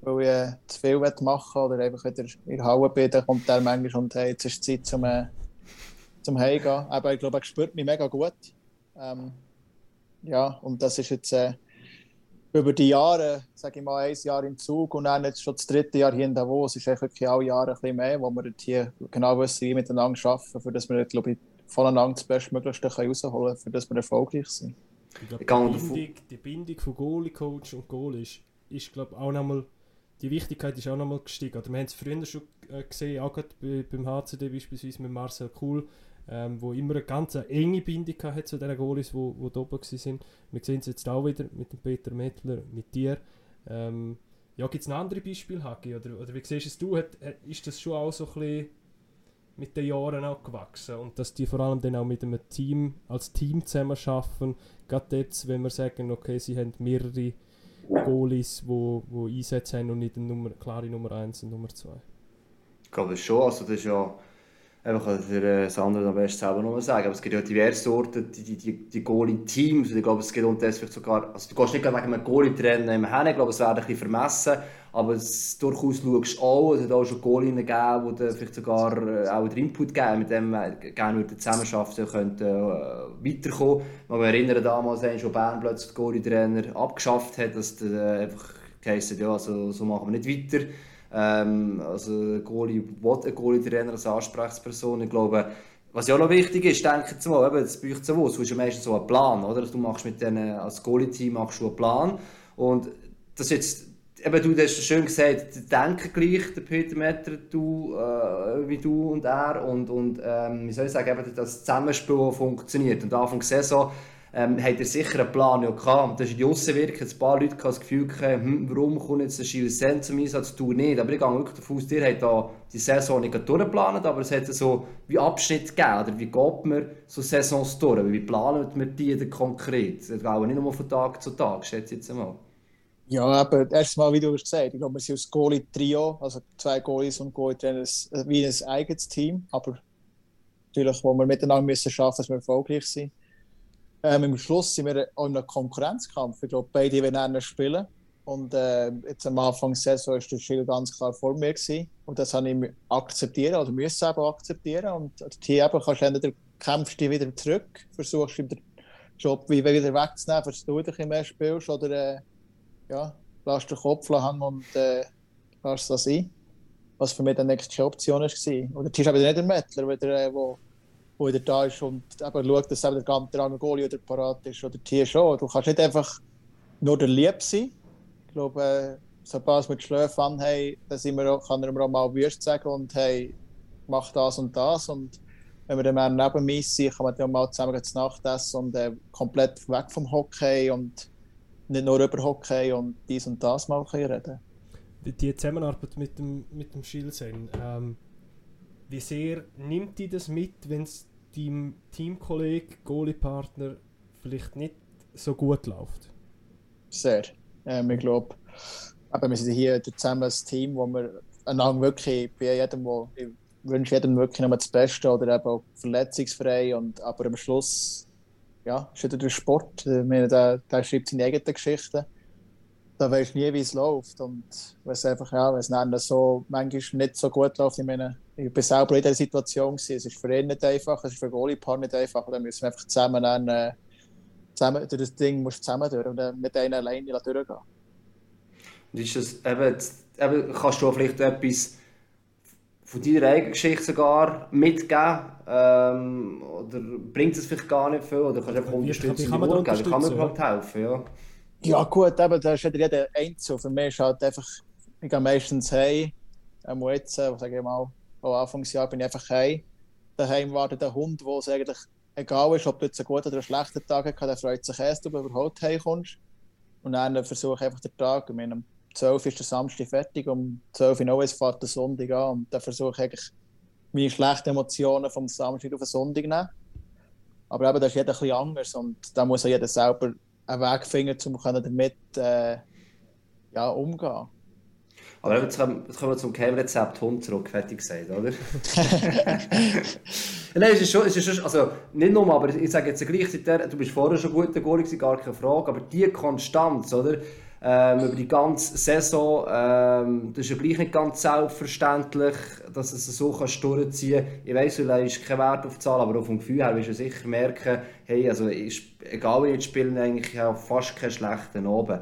weil ich äh, zu viel machen will oder einfach wieder in der Halle bin, dann kommt er manchmal und hey, jetzt ist Zeit zum, äh, zum Heimgehen. Aber ich glaube, er spürt mich mega gut. Ähm, ja, und das ist jetzt äh, über die Jahre, sage ich mal, ein Jahr im Zug und dann jetzt schon das dritte Jahr hier in Davos, ist eigentlich wirklich alle Jahre ein bisschen mehr, wo wir hier genau wissen, wie wir miteinander arbeiten, für das wir, glaube ich, voneinander das Bestmöglichste können rausholen können, für das wir erfolgreich sind. Ich glaube, die, Bindung, die Bindung von Goalie-Coach und Goalie ist, ist glaube auch nochmal, die Wichtigkeit ist auch nochmal gestiegen. Oder wir haben es früher schon äh, gesehen, auch gerade bei, beim HCD beispielsweise mit Marcel Kuhl, ähm, wo immer eine ganz enge Bindung hatte zu den Goalies, die wo, wo oben waren. Wir sehen es jetzt auch wieder mit dem Peter Mettler, mit dir. Ähm, ja, gibt es noch andere Beispiele, Hagi? Oder, oder wie siehst es du? Hat, hat, ist das schon auch so ein bisschen mit den Jahren auch gewachsen und dass die vor allem dann auch mit einem Team als Team zusammen arbeiten. Gerade jetzt, wenn wir sagen, okay, sie haben mehrere Goalies, die wo, wo Einsätze haben und nicht eine Nummer, klare Nummer 1 und Nummer 2. Ich glaube schon. Also das ist ja, einfach kann der äh, Sandro am besten selber noch mal sagen, aber es gibt ja diverse Sorten, die, die, die, die Goalie-Teams. Ich glaube, es geht das vielleicht sogar, also du gehst nicht wegen einem Goalie-Trainer hin, ich glaube, es wäre ein bisschen vermessen, aber es, durchaus schaust du auch, es hat auch schon Goalie gegeben, die vielleicht sogar äh, auch den Input geben, mit dem wir gerne zusammenarbeiten könnten, äh, weiterkommen. Man erinnern, damals, als Bern plötzlich den Goalie-Trainer abgeschafft hat, dass der äh, einfach geheißen, ja, so, so machen wir nicht weiter. Ähm, also Goalie, will ein Goalie-Trainer als Ansprechperson. Ich glaube, was ja auch noch wichtig ist, denke jetzt mal, eben, das braucht so was. Du hast ja meistens so einen Plan, oder? Du machst mit denen, als Goalie-Team machst du einen Plan. Und das jetzt, eben du hast schön gesagt, die denken gleich, der Peter Metter, du, äh, wie du und er. Und, und ähm, wie soll ich sagen, eben, das Zusammenspiel funktioniert. Und Anfang der Saison ähm, hat er sicher einen Plan ja gehabt. Und da ist die Aussenwirkung ein paar Leute gehabt, das Gefühl gehabt, hm, warum kommt jetzt der Gilles Sen zum Einsatz, du nicht. Aber ich gehe wirklich davon aus, ihr habt da die Saison nicht durchgeplant, aber es hat so wie Abschnitt gegeben. Oder wie geht man so Saisons durch? Wie planen wir die denn konkret? Das geht nicht nur von Tag zu Tag, schätze ich jetzt einmal. Ja, aber erstmal, wie du hast gesagt, ich glaube, wir sind als Goalie-Trio, also zwei Goalies und Goalie-Trainer, äh, wie ein eigenes Team, aber natürlich, wo wir miteinander müssen schaffen, dass wir erfolgreich sind. Ähm, Im Schluss sind wir auch in einem Konkurrenzkampf. Ich glaube, beide gerne spielen. Und äh, jetzt am Anfang der Saison war der Schild ganz klar vor mir. Gewesen. Und das habe ich akzeptieren oder müssen eben akzeptieren. Und hier eben kannst du entweder kämpfst du wieder zurück, versuchst den Job wieder wegzunehmen, dass du ein mehr spielst, oder äh, ja, lass den Kopf hängen und äh, lass das sein. Was für mich die nächste Option war. Oder Tisch eben nicht der Mettler, wieder, wo, wieder da ist und eben schaut, dass eben der ganze Goalie wieder parat ist. Oder Tier schon. Du kannst nicht einfach nur der Lieb sein. Ich glaube, äh, sobald wir die Schläfe anhaben, dann sind wir kann er mir auch mal wüst sagen und hey, mach das und das. Und wenn wir dann mehr neben mir sind, kann man dann mal zusammen zu Nacht essen und äh, komplett weg vom Hockey und nicht nur über Hockey und dies und das mal reden. Die Zusammenarbeit mit dem, mit dem Schilsen, ähm, wie sehr nimmt die das mit, wenn es deinem Teamkollege, Goalie-Partner vielleicht nicht so gut läuft? Sehr. Ähm, ich glaube, wir sind hier zusammen ein Team, wo wir einander wirklich bei jedem, wo ich wünsche jedem wirklich nur das Beste oder eben auch verletzungsfrei. Und, aber am Schluss ja, ist wieder der Sport. Meine, der, der schreibt seine eigenen Geschichten. Da du nie, wie es läuft. Und es einfach, ja, wenn es so manchmal nicht so gut läuft, ich meine, ich war selber in dieser Situation. Gewesen. Es ist für ihn nicht einfach, es ist für Goalie-Paar nicht einfach. Und dann müssen wir einfach zusammen, dann, äh, zusammen durch das Ding musst du zusammen durch und dann nicht einer alleine durchgehen. Und ist das eben, eben, kannst du vielleicht etwas von deiner eigenen Geschichte sogar mitgeben? Ähm, oder bringt es vielleicht gar nicht viel? Oder kannst du einfach unterstützen? wie kann man Wie kann man unterstützen, überhaupt helfen? Ja. Ja, gut, eben, da ist wieder jeder Einzel. Für mich ist halt einfach, ich gehe meistens heim. Ähm, jetzt, äh, sage ich mal, am Anfangsjahr bin ich einfach heim. daheim wartet ein Hund, wo es eigentlich egal ist, ob du jetzt einen guten oder einen schlechten Tag hast, der freut sich erst, ob du überhaupt heimkommst. Und dann versuche ich einfach den Tag, ich meine, um 12 ist der Samstag fertig, um 12 Uhr ist fährt der Sonntag an und dann versuche ich eigentlich meine schlechten Emotionen vom Samstag auf den Sonntag zu nehmen. Aber eben, das ist jeder ein bisschen anders und da muss auch jeder selber einen Weg finden, um damit äh, ja, umgehen. Aber jetzt kommen, jetzt wir zum Geheimrezept Hund zurück, fertig gesagt, oder? Nein, es ist schon, es ist schon, also nicht nur, aber ich sage jetzt gleichzeitig, du bist vorher schon gut gewesen, gar keine Frage, aber die Konstanz, oder? Ähm, über die ganze Saison, ähm, das ist ja gleich nicht ganz selbstverständlich, dass es so kannst durchziehen kann. Ich weiss, du legst keinen Wert auf die Zahl, aber auch vom Gefühl her wirst du sicher merken, hey, also ist, egal wie jetzt spielen, eigentlich ich habe fast keinen schlechten oben.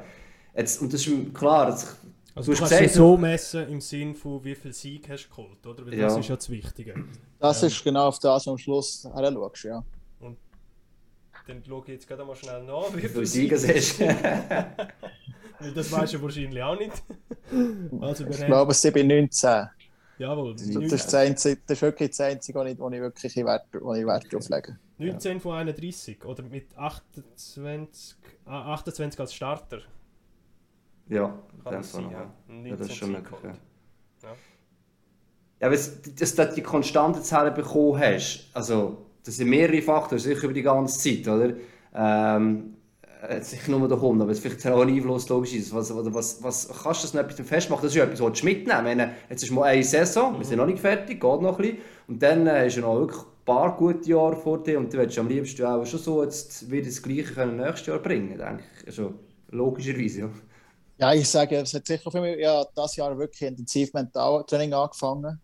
Jetzt, und das ist klar, das, Also du, du kannst es so messen im Sinn von wie viel Sieg hast du geholt, oder? Weil Ja. das ist ja das Wichtige. Das Ja. ist genau auf das, was du am Schluss anschaust, ja. Dann schaue ich jetzt gerade mal schnell nach, wie viel viel Sieg ist. Weil das weißt du wahrscheinlich auch nicht. Also Ich haben, glaube, es sind bei 19. jawohl, Das ist, das Einzige, das ist wirklich das Einzige, wo ich, wo ich wirklich Wert, wo ich Wert drauf lege. 19 von 31 oder mit 28, ah, 28 als Starter. Ja, Kann das sein, ja. ja. Ja, das ist schon möglich. Ja. Ja. Ja, aber dass du die konstante Zahl bekommen hast, also das sind mehrere Faktoren, sicher über die ganze Zeit, oder? Ähm, äh, sicher nur der Hund, aber es ist vielleicht auch ein Einfluss, logisch ist. Was, was, was kannst du das noch etwas festmachen? Das ist ja etwas, was du mitnehmen meine, Jetzt ist mal eine Saison, wir sind noch nicht fertig, geht noch ein bisschen. Und dann äh, hast du noch wirklich ein paar gute Jahre vor dir und du willst am liebsten auch schon so jetzt wieder das Gleiche können nächstes Jahr bringen, denke ich. Also, logischerweise, ja. Ja, ich sage, es hat sicher für mich ja, das Jahr wirklich intensiv Mentaltraining angefangen,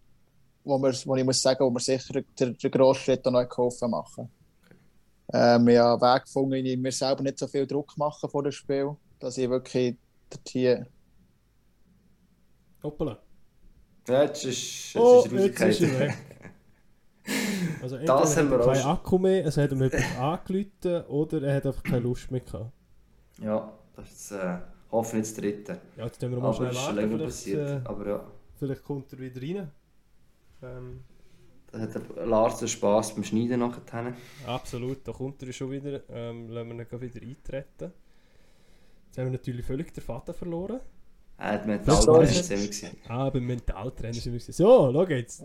wo, wir, wo ich muss sagen, wo wir sicher den, den grossen Schritt noch geholfen machen. Ähm, ich habe einen Weg gefunden, ich mir selber nicht so viel Druck machen vor dem Spiel, dass ich wirklich dort hier Hoppala. Ja, jetzt ist, jetzt Oh, ist jetzt ist er weg. Also entweder Das haben hat wir er auch keinen. Akku mehr, es hat ihm jemand angerufen oder er hat einfach keine Lust mehr gehabt. Ja, das ist äh, hoffentlich das dritte. Ja, jetzt müssen wir mal Aber schnell das ist schon warten, länger passiert. äh, Aber ja, vielleicht kommt er wieder rein. Ähm, da hat der Lars Spass beim Schneiden nachher. absolut, da kommt er schon wieder. Ähm, lassen wir ihn wieder eintreten. Jetzt haben wir natürlich völlig den Faden verloren. Er hat Das Mentaltrainer gewesen. Ah, beim Mentaltrainer sind wir. So, schau jetzt.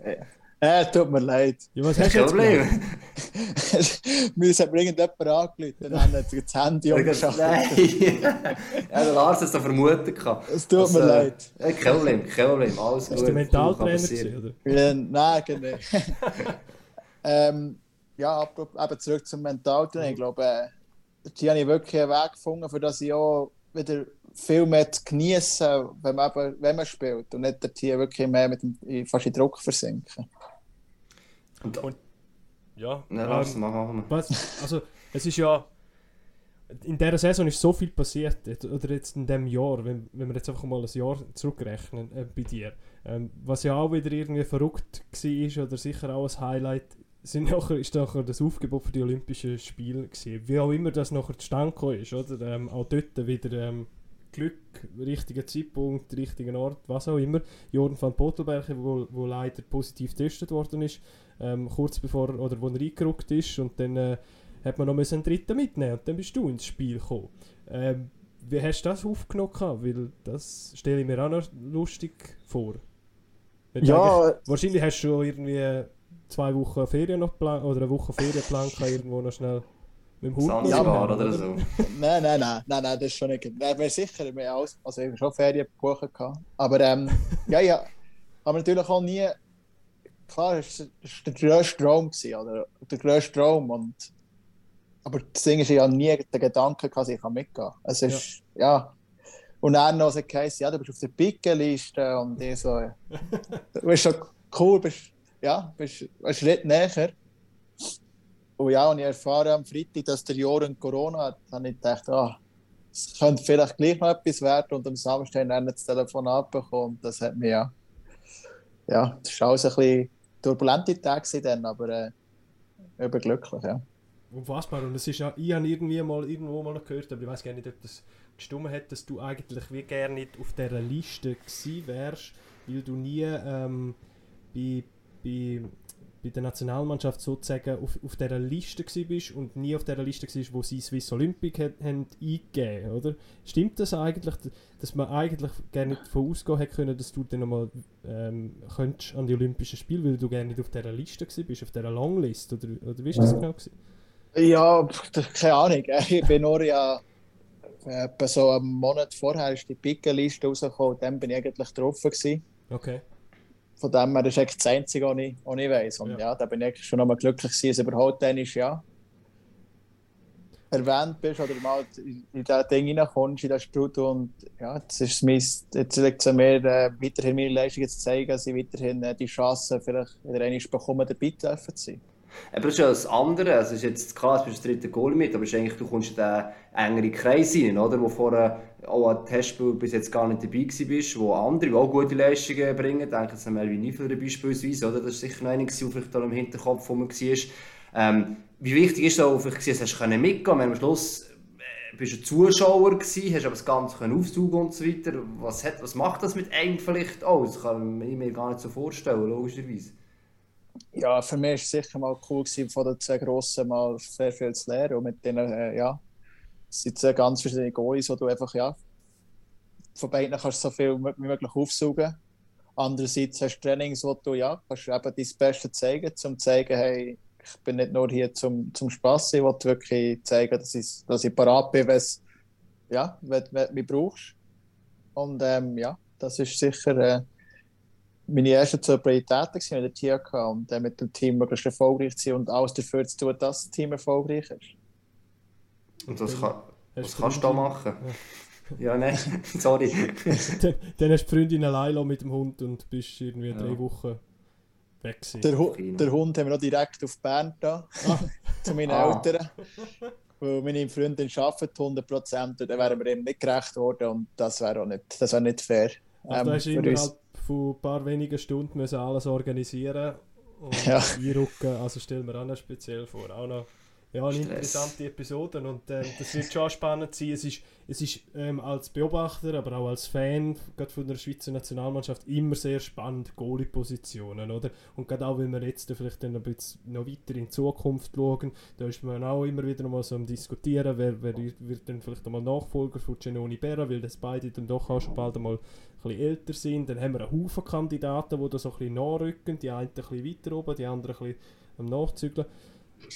Äh, tut mir leid. Ja, was hast du jetzt? Problem. Mir hat mir irgendjemand angerufen dann hat er das Handy Nein. umgeschaltet. ja, der Lars hat es da vermuten gehabt. Es tut Das, mir äh, leid. Ja, kein Problem, kein Problem. Alles gut. Ist der Mentaltrainer kann gewesen, oder? Ja, nein, genau. ähm, ja, eben zurück zum Mentaltraining. Ich glaube, äh, hier habe ich wirklich einen Weg gefunden, für das ich auch wieder viel mehr zu genießen, wenn man, eben, wenn man spielt und nicht dort hier wirklich mehr mit dem, fast in Druck versinken. Und, Ja, ja, Lars, ähm, mach machen. Was? Also, es ist ja. In dieser Saison ist so viel passiert, oder jetzt in diesem Jahr, wenn, wenn wir jetzt einfach mal ein Jahr zurückrechnen äh, bei dir. Ähm, was ja auch wieder irgendwie verrückt war, oder sicher auch ein Highlight, sind nachher, ist nachher das Aufgebot für die Olympischen Spiele gewesen. Wie auch immer das nachher zustande gekommen ist, oder? Ähm, auch dort wieder ähm, Glück, richtiger Zeitpunkt, richtiger Ort, was auch immer. Jordan van Pottelberg, wo, wo leider positiv getestet worden ist, ähm, kurz bevor oder wo er eingerückt ist und dann äh, hat man noch müssen einen dritten mitnehmen und dann bist du ins Spiel gekommen. Ähm, wie hast du das aufgenommen? gehabt? Weil das stelle ich mir auch noch lustig vor. Ja, Wahrscheinlich hast du schon irgendwie zwei Wochen Ferien noch plan oder eine Woche Ferienplan gehabt, irgendwo noch schnell mit dem Hund rumhängen, oder so. nein, nein, nein, nein, nein, das ist schon nicht. Nein, wäre sicher, wir haben alles, also ich habe schon Ferien gebucht. gehabt. Aber ähm, ja, ja, aber natürlich auch nie. Klar, es war der grösste Traum, oder? Der grösste Traum. Und, aber das Ding ist, ich habe nie den Gedanken, gehabt, ich kann mitgehen. Es ist, ja. Und dann noch so geheißen, ja, du bist auf der Pickeliste und ich so, ja. du bist schon cool, bist, ja, bist einen Schritt näher. Und ja, und ich erfahre am Freitag, dass der Joren Corona hat, dann habe ich gedacht, ah, es könnte vielleicht gleich noch etwas werden und am Samstag dann das Telefon abbekommen das hat mir ja, ja, das war alles ein bisschen turbulente Tage dann, aber äh, überglücklich, ja. Unfassbar. Und es ist ja, ich habe irgendwie mal irgendwo mal gehört, aber ich weiß gar nicht, ob das gestimmt hat, dass du eigentlich wie gerne nicht auf dieser Liste gewesen wärst, weil du nie ähm, bei, bei bei der Nationalmannschaft sozusagen auf, auf dieser Liste bist und nie auf dieser Liste warst, wo sie Swiss Olympic hat, haben eingegeben, oder? Stimmt das eigentlich, dass man eigentlich gerne nicht davon ausgehen hätte können, dass du dann nochmal ähm, könntest an die Olympischen Spiele, weil du gerne nicht auf dieser Liste bist, auf dieser Longlist, oder, oder wie ist das genau gewesen? Ja, keine Ahnung. Ich bin nur ja etwa so einen Monat vorher ist die Pickenliste rausgekommen, dann bin ich eigentlich gewesen. Okay. Von dem her, das ist eigentlich das Einzige, was ich, was ich weiss. Und ja. ja, da bin ich schon einmal glücklich dass überhaupt dann ist, ja, erwähnt bist oder mal in, das Ding reinkommst, in das Studio und ja, das ist mein, jetzt liegt es an mir, äh, weiterhin meine Leistungen zu zeigen, dass ich weiterhin äh, die Chance vielleicht wieder einmal bekommen, dabei zu sein. Aber das ist ja das andere. Also ist jetzt klar, du bist der dritte Goal mit, aber eigentlich, du kommst in den engeren Kreis rein, oder? Wo vorher auch an Testspiel bis jetzt gar nicht dabei bist, wo andere, auch gute Leistungen bringen, ich denke jetzt an Melvin Niefler beispielsweise, oder? Das ist sicher noch einer, der vielleicht da im Hinterkopf, war. Ähm, wie wichtig ist es auch, hast du mitgehen wenn am Schluss äh, bist du Zuschauer gewesen, hast aber das Ganze aufsaugen und so weiter. Was, hat, was macht das mit einem vielleicht auch? Das kann ich mir gar nicht so vorstellen, logischerweise ja, für mich war es sicher mal cool, gewesen, von den zwei Grossen mal sehr viel zu lernen. Und mit denen, äh, ja, es sind zwei ganz verschiedene Goalies, wo du einfach, ja, von beiden kannst du so viel wie möglich aufsaugen. Andererseits hast du Trainings, wo du, ja, kannst eben dein Bestes zeigen, um zu zeigen, hey, ich bin nicht nur hier zum, zum Spass, ich will wirklich zeigen, dass ich, dass ich parat bin, wenn ja, wenn, wenn du mich brauchst. Und ähm, ja, das ist sicher... Äh, meine ersten zwei Prioritäten in der THK und dann mit dem Team möglichst erfolgreich zu sein und alles dafür zu tun, dass das Team erfolgreich ist. Und was, kann, was kannst du da machen? Ja, ja nein, sorry. dann, dann hast du die Freundin allein mit dem Hund und bist irgendwie ja. drei Wochen weg Der, Hu der, Hund haben wir noch direkt auf Bern da, ah. zu meinen ah. Eltern. Weil meine Freundin arbeitet 100% und dann wären wir ihm nicht gerecht worden und das wäre auch nicht, das wär nicht fair. Also ähm, innerhalb von ein paar wenigen Stunden müssen alles organisieren und ja. einrücken. Also stellen wir auch noch speziell vor. Auch noch ja, eine Stress. interessante Episode und äh, das wird schon spannend sein. Es ist, es ist ähm, als Beobachter, aber auch als Fan gerade von der Schweizer Nationalmannschaft immer sehr spannend, Goalie-Positionen, oder? Und gerade auch, wenn wir jetzt vielleicht dann ein bisschen noch weiter in die Zukunft schauen, da ist man auch immer wieder mal so am diskutieren, wer, wer wird dann vielleicht einmal Nachfolger von Genoni Berra, weil das beide dann doch auch schon bald einmal ein bisschen älter sind. Dann haben wir einen Haufen Kandidaten, die da so ein bisschen nachrücken, die einen ein bisschen weiter oben, die anderen ein bisschen am Nachzügeln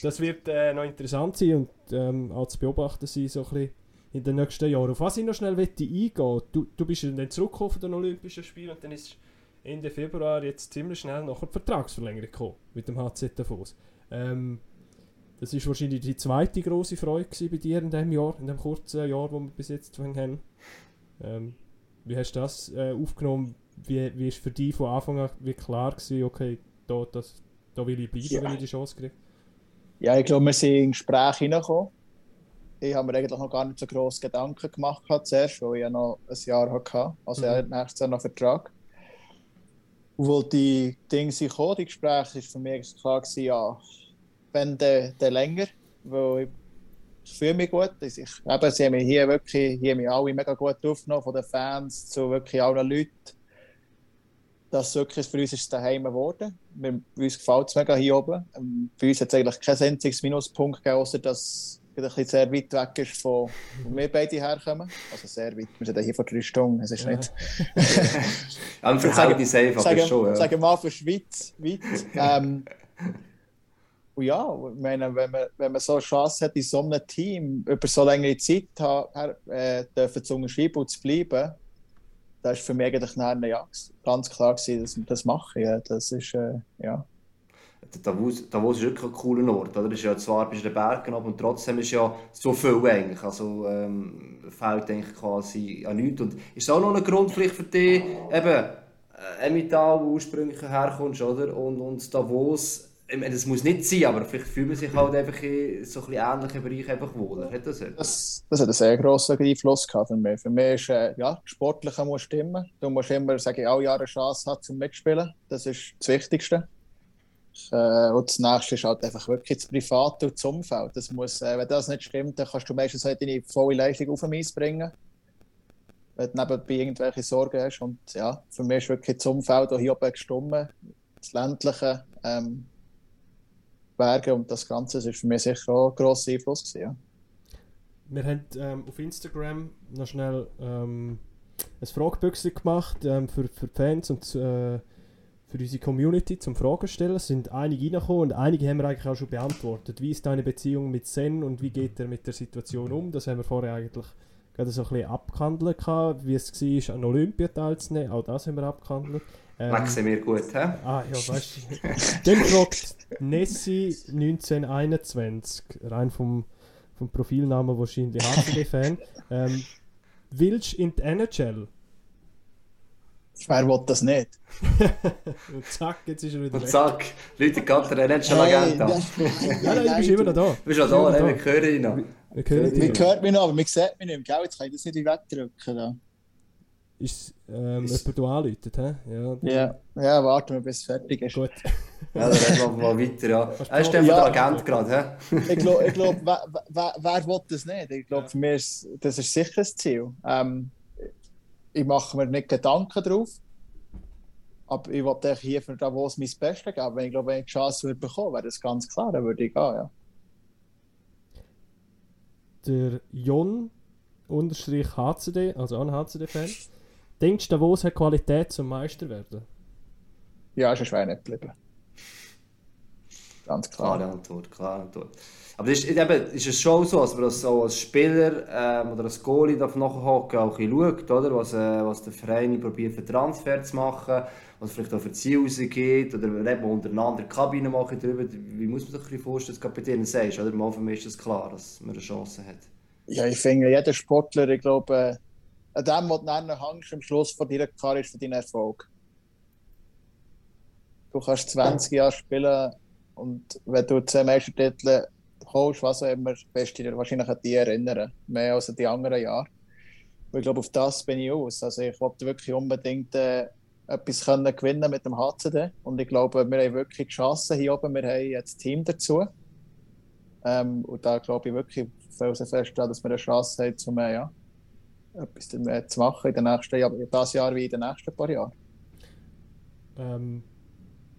das wird äh, noch interessant sein und ähm, auch zu beobachten sein, so ein bisschen in den nächsten Jahren. Auf was ich noch schnell möchte eingehen du, du bist dann zurückgekommen von den Olympischen Spielen und dann ist Ende Februar jetzt ziemlich schnell noch eine Vertragsverlängerung gekommen mit dem HZ Davos. Ähm, das ist wahrscheinlich die zweite große Freude bei dir in diesem Jahr, in dem kurzen Jahr, wo wir bis jetzt haben. Ähm, wie hast du das äh, aufgenommen? Wie, wie ist für dich von Anfang an wie klar gewesen, okay, da, das, da will ich bleiben, ja. wenn ich die Chance kriege? Ja, ich glaube, wir sind in Gespräche hineingekommen. Ich habe mir eigentlich noch gar nicht so grosse Gedanken gemacht zuerst, weil ich ja noch ein Jahr hatte, also mhm. nächstes Jahr noch Vertrag. Und die Dinge sind gekommen, die Gespräche, ist für mich klar gewesen, ja, wenn dann, dann länger, weil ich, ich fühle mich gut. Ich, eben, sie haben mich hier wirklich, hier haben mich alle mega gut aufgenommen, von den Fans zu wirklich allen Leuten das wirklich für uns ist es daheim geworden. Wir, uns gefällt es mega hier oben. Ähm, bei uns hat es eigentlich kein einziges Minuspunkt gegeben, außer dass es ein bisschen sehr weit weg ist, von wo wir beide herkommen. Also sehr weit. Wir sind hier vor drei Stunden. Es ist ja. nicht. sagen die einfach sagen, schon. Ja. Sagen wir mal für Schweiz weit. Ähm, und ja, ich meine, wenn man, wenn man so eine Chance hat, in so einem Team über so längere Zeit her, äh, dürfen zu unterschreiben und zu bleiben, das ist für mich eigentlich ja, ganz klar gewesen, dass wir das machen. Ja, das ist, äh, ja. Davos, Davos ist wirklich ein cooler Ort. Oder? Ist ja zwar bei den Bergen ab und trotzdem ist ja so viel eigentlich. Also ähm, fehlt eigentlich quasi an nichts. Und ist auch noch ein Grund vielleicht für dich, eben, äh, Emmental, wo ursprünglich herkommst, oder? Und, und Davos das muss nicht sein, aber vielleicht fühlt man sich halt einfach in so ein ähnlichen Bereich einfach wohler. Hat das, das, das hat einen sehr grossen Einfluss gehabt für mich. Für mich ist, äh, ja, Sportliche muss stimmen. Du musst immer, sage ich, alle Jahre eine Chance haben zum Mitspielen. Das ist das Wichtigste. Äh, und das nächste ist halt einfach wirklich das Private und das Umfeld. Das muss, äh, wenn das nicht stimmt, dann kannst du meistens halt deine volle Leistung auf den Eis bringen. Wenn du nebenbei irgendwelche Sorgen hast. Und ja, für mich ist wirklich das Umfeld auch hier oben gestummen. Das Ländliche. Ähm, Berge und das Ganze. Das war für mich sicher auch ein grosser Einfluss. Gewesen, ja. Wir haben ähm, auf Instagram noch schnell ähm, ein Fragebüchse gemacht ähm, für, für die Fans und äh, für unsere Community zum Fragen stellen. Es sind einige reingekommen und einige haben wir eigentlich auch schon beantwortet. Wie ist deine Beziehung mit Sen und wie geht er mit der Situation um? Das haben wir vorher eigentlich gerade so ein bisschen abgehandelt, wie es war, an Olympia teilzunehmen. Auch das haben wir abgehandelt. Ähm, Wachsen wir gut, hä? Ah, ja, weißt du. Dann fragt Nessie 1921, rein vom, vom Profilnamen wahrscheinlich HCD-Fan. Ähm, willst du in die NHL? Wer will das nicht? Und zack, jetzt ist er wieder Und weg. zack, Leute, Gatter, er hat schon Agent an. Ja, nein, du bist immer noch da. Du bist schon da, ne? wir hören ihn noch. Wir hören Man dich. hört mich noch, aber man sieht mich nicht. Gell? Jetzt kann ich das nicht wegdrücken. Da. Ist ähm, jemand, du anläutet, hä? Ja, Ja. ja, warten wir, bis es fertig ist. gut. Ja, dann reden wir mal weiter, ja. Er ist der Ja. Agent gerade, hä? ich glaube, ich glaub, wer, wer, wer will das nicht? Ich glaube, für mich ist das ist sicher das Ziel. Ähm, ich mache mir nicht Gedanken drauf. Aber ich wollte hier für Davos mein Bestes geben. Wenn ich glaube, wenn ich die Chance würde bekommen, wäre das ganz klar, dann würde ich gehen. Ja. Der Jon unterstrich HCD, also auch ein HCD-Fan. Denkst du, Davos hat Qualität zum Meister werden? Ja, ist ein Schwein nicht geblieben. Ganz klar. Klare Antwort, klare Antwort. Aber ist, eben, ist es schon so, dass man das so als Spieler ähm, oder als Goalie darf nachhocken auch ein schaut, oder? Was, äh, was der Verein probiert für Transfer zu machen, was vielleicht auch für Ziele rausgeht, oder wenn man untereinander Kabine machen drüber. Wie muss man sich ein bisschen vorstellen, als Kapitän sagst, oder? Mal für mich ist das klar, dass man eine Chance hat. Ja, ich finde, jeder Sportler, ich glaube, äh, an dem, was du dann hängst, am Schluss von deiner ist für deinen Erfolg. Du kannst 20 Jahre spielen und wenn du 10 Meistertitel holst, was auch immer, wirst du dich wahrscheinlich an die erinnern. Mehr als an die anderen Jahre. Und ich glaube, auf das bin ich aus. Also ich wollte wirklich unbedingt äh, etwas können gewinnen mit dem HCD. Und ich glaube, wir haben wirklich die Chance hier oben. Wir haben jetzt das Team dazu. Ähm, und da glaube ich wirklich felsen fest, daran, dass wir eine Chance haben, um ja, etwas zu machen in den nächsten Jahren, das Jahr wie in den nächsten paar Jahren. Ähm,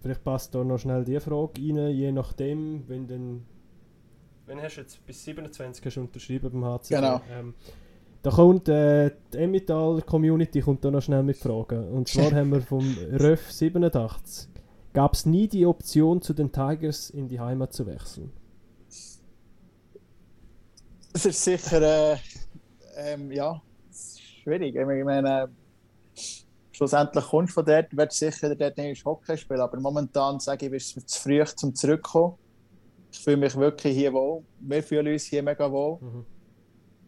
vielleicht passt da noch schnell die Frage rein, je nachdem, wenn dann. Wenn hast du jetzt bis 27 hast du unterschrieben beim HCD? Genau. Ähm, da kommt äh, die Emmental-Community kommt da noch schnell mit Fragen. Und zwar haben wir vom Röf 87. Gab es nie die Option, zu den Tigers in die Heimat zu wechseln? Das ist sicher äh, ähm, ja, schwierig. Ich meine, schlussendlich kommst du von dort, wirst du sicher dort nicht Hockey spielen, aber momentan sage ich, ist es zu früh zum Zurückkommen. Ich fühle mich wirklich hier wohl. Wir fühlen uns hier mega wohl. Mhm.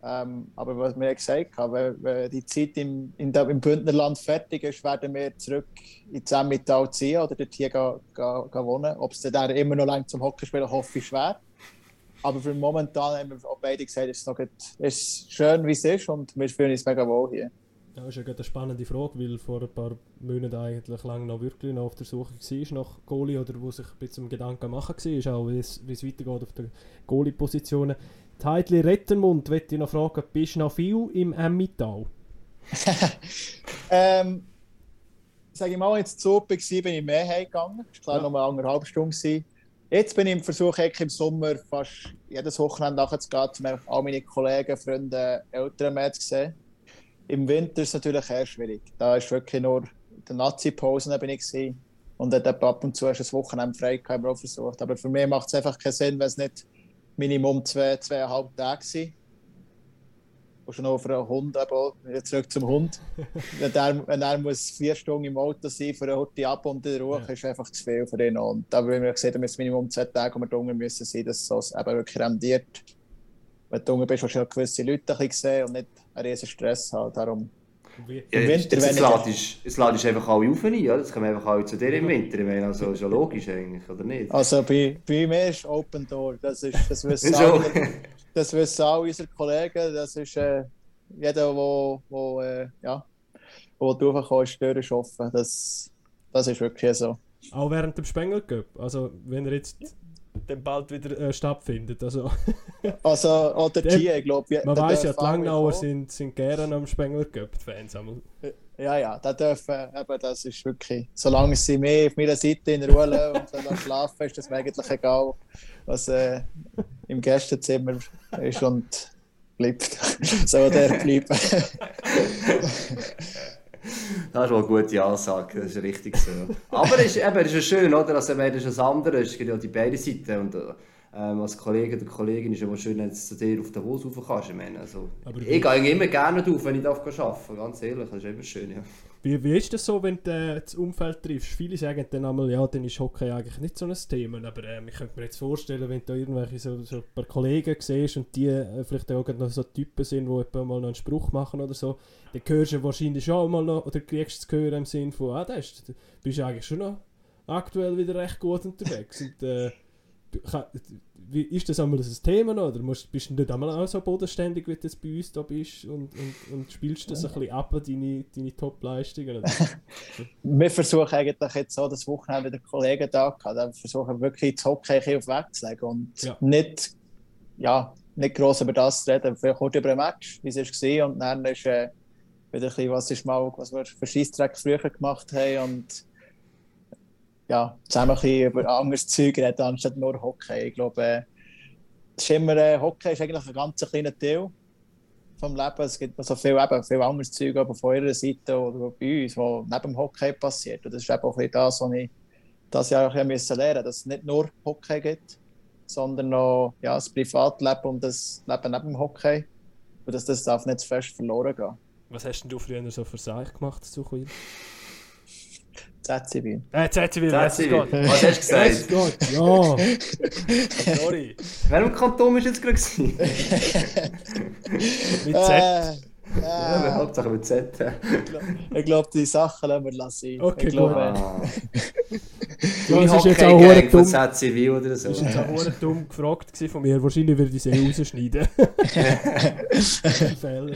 Ähm, aber was wir ja gesagt haben, wenn, wenn die Zeit im, in der, im Bündnerland fertig ist, werden wir zurück ins Emmental ziehen oder dort hier gehen, gehen, gehen wohnen. Ob es dann da immer noch lange zum Hockey spielen, hoffe ich schwer. Aber für momentan haben wir auch beide gesagt, es ist, noch gut, es ist schön, wie es ist und wir fühlen uns mega wohl hier. Ja, das ist ja eine spannende Frage, weil vor ein paar Monaten eigentlich lang noch wirklich noch auf der Suche war nach Goalie oder wo sich ein bisschen Gedanken machen war, auch wie es, wie es weitergeht auf der Goalie-Positionen. Heidli Rettenmund, möchte ich noch fragen, bist du noch viel im Emmittal? ähm, sage ich mal, jetzt zu Open war, bin ich mehr heimgegangen. Es war klar noch eine anderthalb Stunden. Gewesen. Jetzt bin ich im Versuch, im Sommer fast jedes Wochenende nachzugehen, um all meine Kollegen, Freunde, Eltern mehr zu sehen. Im Winter ist es natürlich eher schwierig. Da ist wirklich nur in den ich gewesen. und dann ab und zu du ein Wochenende frei haben wir auch versucht. Aber für mich macht es einfach keinen Sinn, wenn es nicht Minimum zwei, zweieinhalb Tage sind. Und schon für einen Hund, aber wieder zurück zum Hund. wenn, er, wenn er muss vier Stunden im Auto sein für eine Horti ab und in der Ruhe, Ja. ist einfach zu viel für ihn. Und da haben wir gesehen, da müssen Minimum zwei Tage, wo wir drunter müssen sein, dass es eben wirklich rendiert. Wenn du drunter bist, hast du ja gewisse Leute ein bisschen gesehen und nicht einen riesen Stress haben. Darum, Ja, jetzt, jetzt, ladest, jetzt ladest einfach alle auf rein, ja? Das kommen einfach alle zu dir im Winter. Ich meine, also ist ja logisch eigentlich, oder nicht? also bei, bei mir ist Open Door. Das, ist, das, wissen alle, das wissen alle unsere Kollegen. Das ist äh, jeder, der wo, äh, ja, wo durchkommt, ist die Tür ist offen. Das, das ist wirklich so. auch während dem Spengler Cup, also wenn er jetzt dann bald wieder äh, stattfindet. Also, Also, oder Der- die, ich glaube. man weiß ja, die Langnauer sind, sind gerne am Spengler Cup, die Fans. einmal. Ja, ja, da dürfen, eben, das ist wirklich, solange sie mehr auf meiner Seite in Ruhe lassen und dann schlafen, ist das mir eigentlich egal, was äh, im Gästezimmer ist und bleibt. so der bleiben. Das ist wohl eine gute Ansage, das ist richtig so. Aber es ist, eben, es ist schön, oder? Also, wenn das ist das andere, es gibt ja die beiden Seiten. Und, ähm, als Kollege oder Kollegin ist es immer schön, wenn du zu dir auf den Davos rauf kannst. Ich, meine, also, ich gehe immer gerne drauf, wenn ich darf arbeiten ganz ehrlich. Das ist immer schön, ja. Wie, wie ist das so, wenn du äh, das Umfeld triffst? Viele sagen dann einmal, ja, dann ist Hockey eigentlich nicht so ein Thema. Aber ähm, ich könnte mir jetzt vorstellen, wenn du irgendwelche so, so ein paar Kollegen siehst und die äh, vielleicht auch noch so Typen sind, die mal noch einen Spruch machen oder so, dann hörst du wahrscheinlich schon mal noch, oder kriegst du zu hören im Sinn von, ah, das ist, du bist eigentlich schon noch aktuell wieder recht gut unterwegs. Und, äh, du- wie, ist das einmal ein Thema noch, oder musst, bist du nicht einmal auch so bodenständig, wie du jetzt bei uns da bist und, und, und spielst das ein bisschen ab, deine, deine Top-Leistungen? Wir versuchen eigentlich jetzt so das Wochenende wieder Kollegen da gehabt. Dann versuchen wir wirklich das Hockey ein bisschen auf wegzulegen und Ja. nicht, ja, nicht gross über das zu reden. Vielleicht kurz über ein Match, wie es war. Und dann ist äh, wieder ein bisschen, was, ist mal, was wir für Scheissdreck früher gemacht haben. Und ja, zusammen ein bisschen über anderes Zeug reden, anstatt nur Hockey. Ich glaube, äh, ist immer, äh, Hockey ist eigentlich ein ganz kleiner Teil vom Leben. Es gibt so viel, eben, viel anderes Zeug aber von ihrer Seite oder bei uns, was neben dem Hockey passiert. Und das ist eben auch ein das, was ich das Jahr auch ein bisschen lernen musste, dass es nicht nur Hockey gibt, sondern noch ja, das Privatleben und das Leben neben dem Hockey. Und dass das darf nicht zu fest verloren gehen. Was hast denn du früher so für Seich gemacht, Suchwil? ZCW. Äh, Das ist Was hast du gesagt? Gott, ja. Sorry. Welchem Kanton bist du jetzt gerade? Mit Z. Äh, Ja, äh, Hauptsache mit Z. ich glaube, die Sachen lassen wir lassen. Okay, ich glaube, gut. Ah. Ja, Die es ist jetzt auch von dumm. ZCW oder so. Das war jetzt auch verdammt dumm gefragt von mir. Wahrscheinlich würde ich sie eh rausschneiden. Fehler.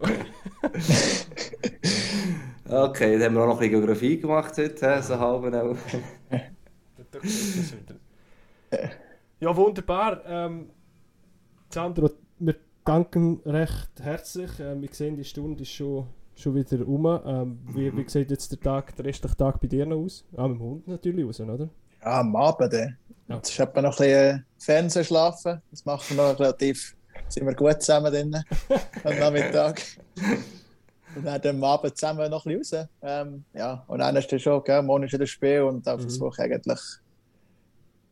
Okay, dann haben wir auch noch ein bisschen Geografie gemacht heute, so halb auch. Ja, wunderbar. Ähm, Sandro, wir danken recht herzlich. Ähm, wir sehen, die Stunde ist schon, schon wieder um. Ähm, wie, wie sieht jetzt der Tag, der restliche Tag bei dir noch aus? Ah, mit dem Hund natürlich raus, oder? Ja, am Abend. Äh. Ja. Jetzt ist etwa noch ein bisschen äh, Fernsehen schlafen. Das machen wir noch relativ. Sind wir gut zusammen drin am Nachmittag. Und dann am Abend zusammen noch ein bisschen raus. Ähm, ja, und dann ist es schon, gell, morgen ist wieder das Spiel und dann Mhm. versuche ich eigentlich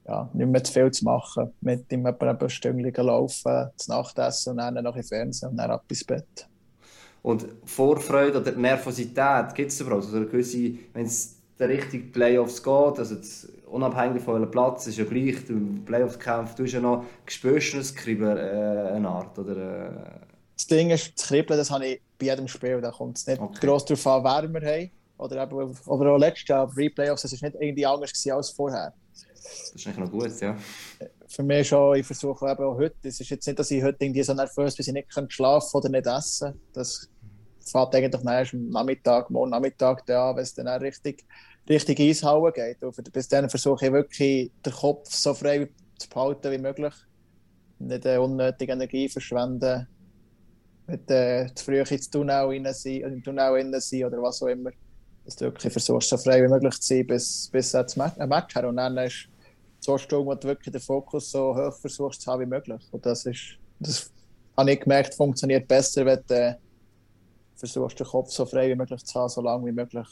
ja, nicht mehr zu viel zu machen. Mit ihm etwa ein paar Stunden laufen, zu Nacht essen und dann noch ein bisschen Fernsehen und dann ab ins Bett. Und Vorfreude oder Nervosität gibt es überhaupt? Also eine gewisse, wenn es der richtige Playoffs geht, also jetzt, unabhängig von welchem Platz, ist ja gleich, du im Playoffs-Kampf, du hast ja noch, spürst du äh, eine Art, oder? Äh, Das Ding ist, das Kribbeln, das habe ich bei jedem Spiel. Da kommt es nicht Okay. gross darauf an, wer wir haben. Oder, eben, oder auch letztes Jahr, Replayoffs, es war nicht irgendwie anders als vorher. das ist eigentlich noch gut, ja. Für mich schon, ich versuche eben auch heute, es ist jetzt nicht, dass ich heute irgendwie so nervös bin, dass ich nicht kann schlafen oder nicht essen Das fängt eigentlich erst am Nachmittag, morgen Nachmittag an, wenn es dann auch richtig, richtig Eishauen geht. Und bis dann versuche ich wirklich, den Kopf so frei zu behalten wie möglich. Nicht äh, unnötige Energie verschwenden. Mit äh, zu früh ins Tunnel rein sein, im Tunnel rein sein oder was auch immer. Dass du wirklich versuchst, so frei wie möglich zu sein, bis, bis das ein Match her. Und dann ist so Stunden, wo du wirklich den Fokus so hoch versuchst zu haben wie möglich. Und das ist, das habe ich gemerkt, funktioniert besser, wenn du äh, versuchst, den Kopf so frei wie möglich zu haben, so lange wie möglich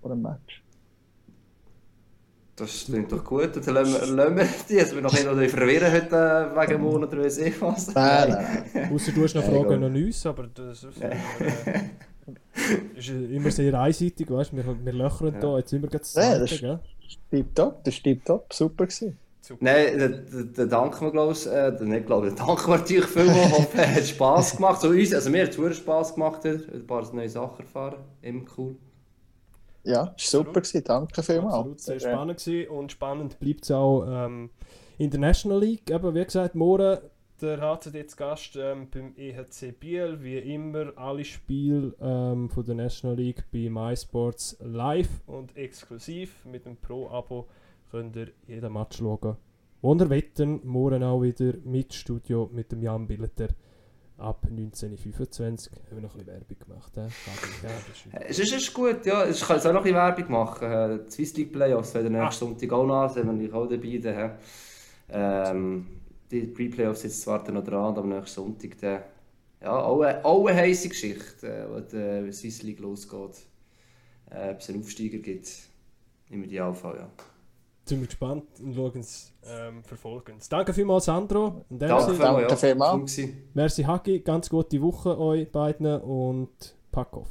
vor dem Match. Das klingt doch gut. Dann lassen wir, lassen wir die, dass wir noch nicht verwirren heute äh, wegen Monat oder weiss ich was. Nein, nein, nein. Außer du hast noch Fragen an uns, aber das ist, äh, ist immer sehr einseitig, weißt du? Wir, wir löchern Ja. da jetzt immer ganz Ja, das- gell? Tipptopp, das ist tipptopp, super gewesen. Nein, da, da, da danken wir, glaube ich, äh, nicht glaube ich, da danken wir natürlich vielmals. Hoffe, es hat Spass gemacht. So uns, also mir hat es Spass gemacht, ein paar neue Sachen erfahren. Immer cool. Ja, war super gewesen, danke Absolut vielmals. sehr Äh, spannend gewesen und spannend bleibt es auch ähm, in der National League. Eben, wie gesagt, morgen der HCD jetzt Gast ähm, beim EHC Biel. Wie immer alle Spiele ähm, von der National League bei MySports live und exklusiv. Mit dem Pro-Abo könnt ihr jeden Match schauen. Und ihr wetten, morgen auch wieder mit Studio mit dem Jan Billeter ab 1925. Haben wir noch ein bisschen Werbung gemacht. Äh? Ja, das ist Es ist, ist gut, ja. Ich kann jetzt auch noch ein bisschen Werbung machen. Äh, Die Swiss League Playoffs werden nächsten Sonntag auch noch, sind wir natürlich auch dabei. Dann, ähm, die Pre-Playoffs sind zwar dann noch dran, aber nächsten Sonntag dann, ja, auch, eine- auch eine heisse Geschichte, äh, wo die Swiss League losgeht. Äh, ob es einen Aufsteiger gibt, im Idealfall, ja. Sind wir gespannt und schauen es, ähm, verfolgen es. Danke vielmals, Sandro. In dem Danke vielmals, Danke ja. vielmals. Merci Hagi, ganz gute Woche euch beiden und pack auf.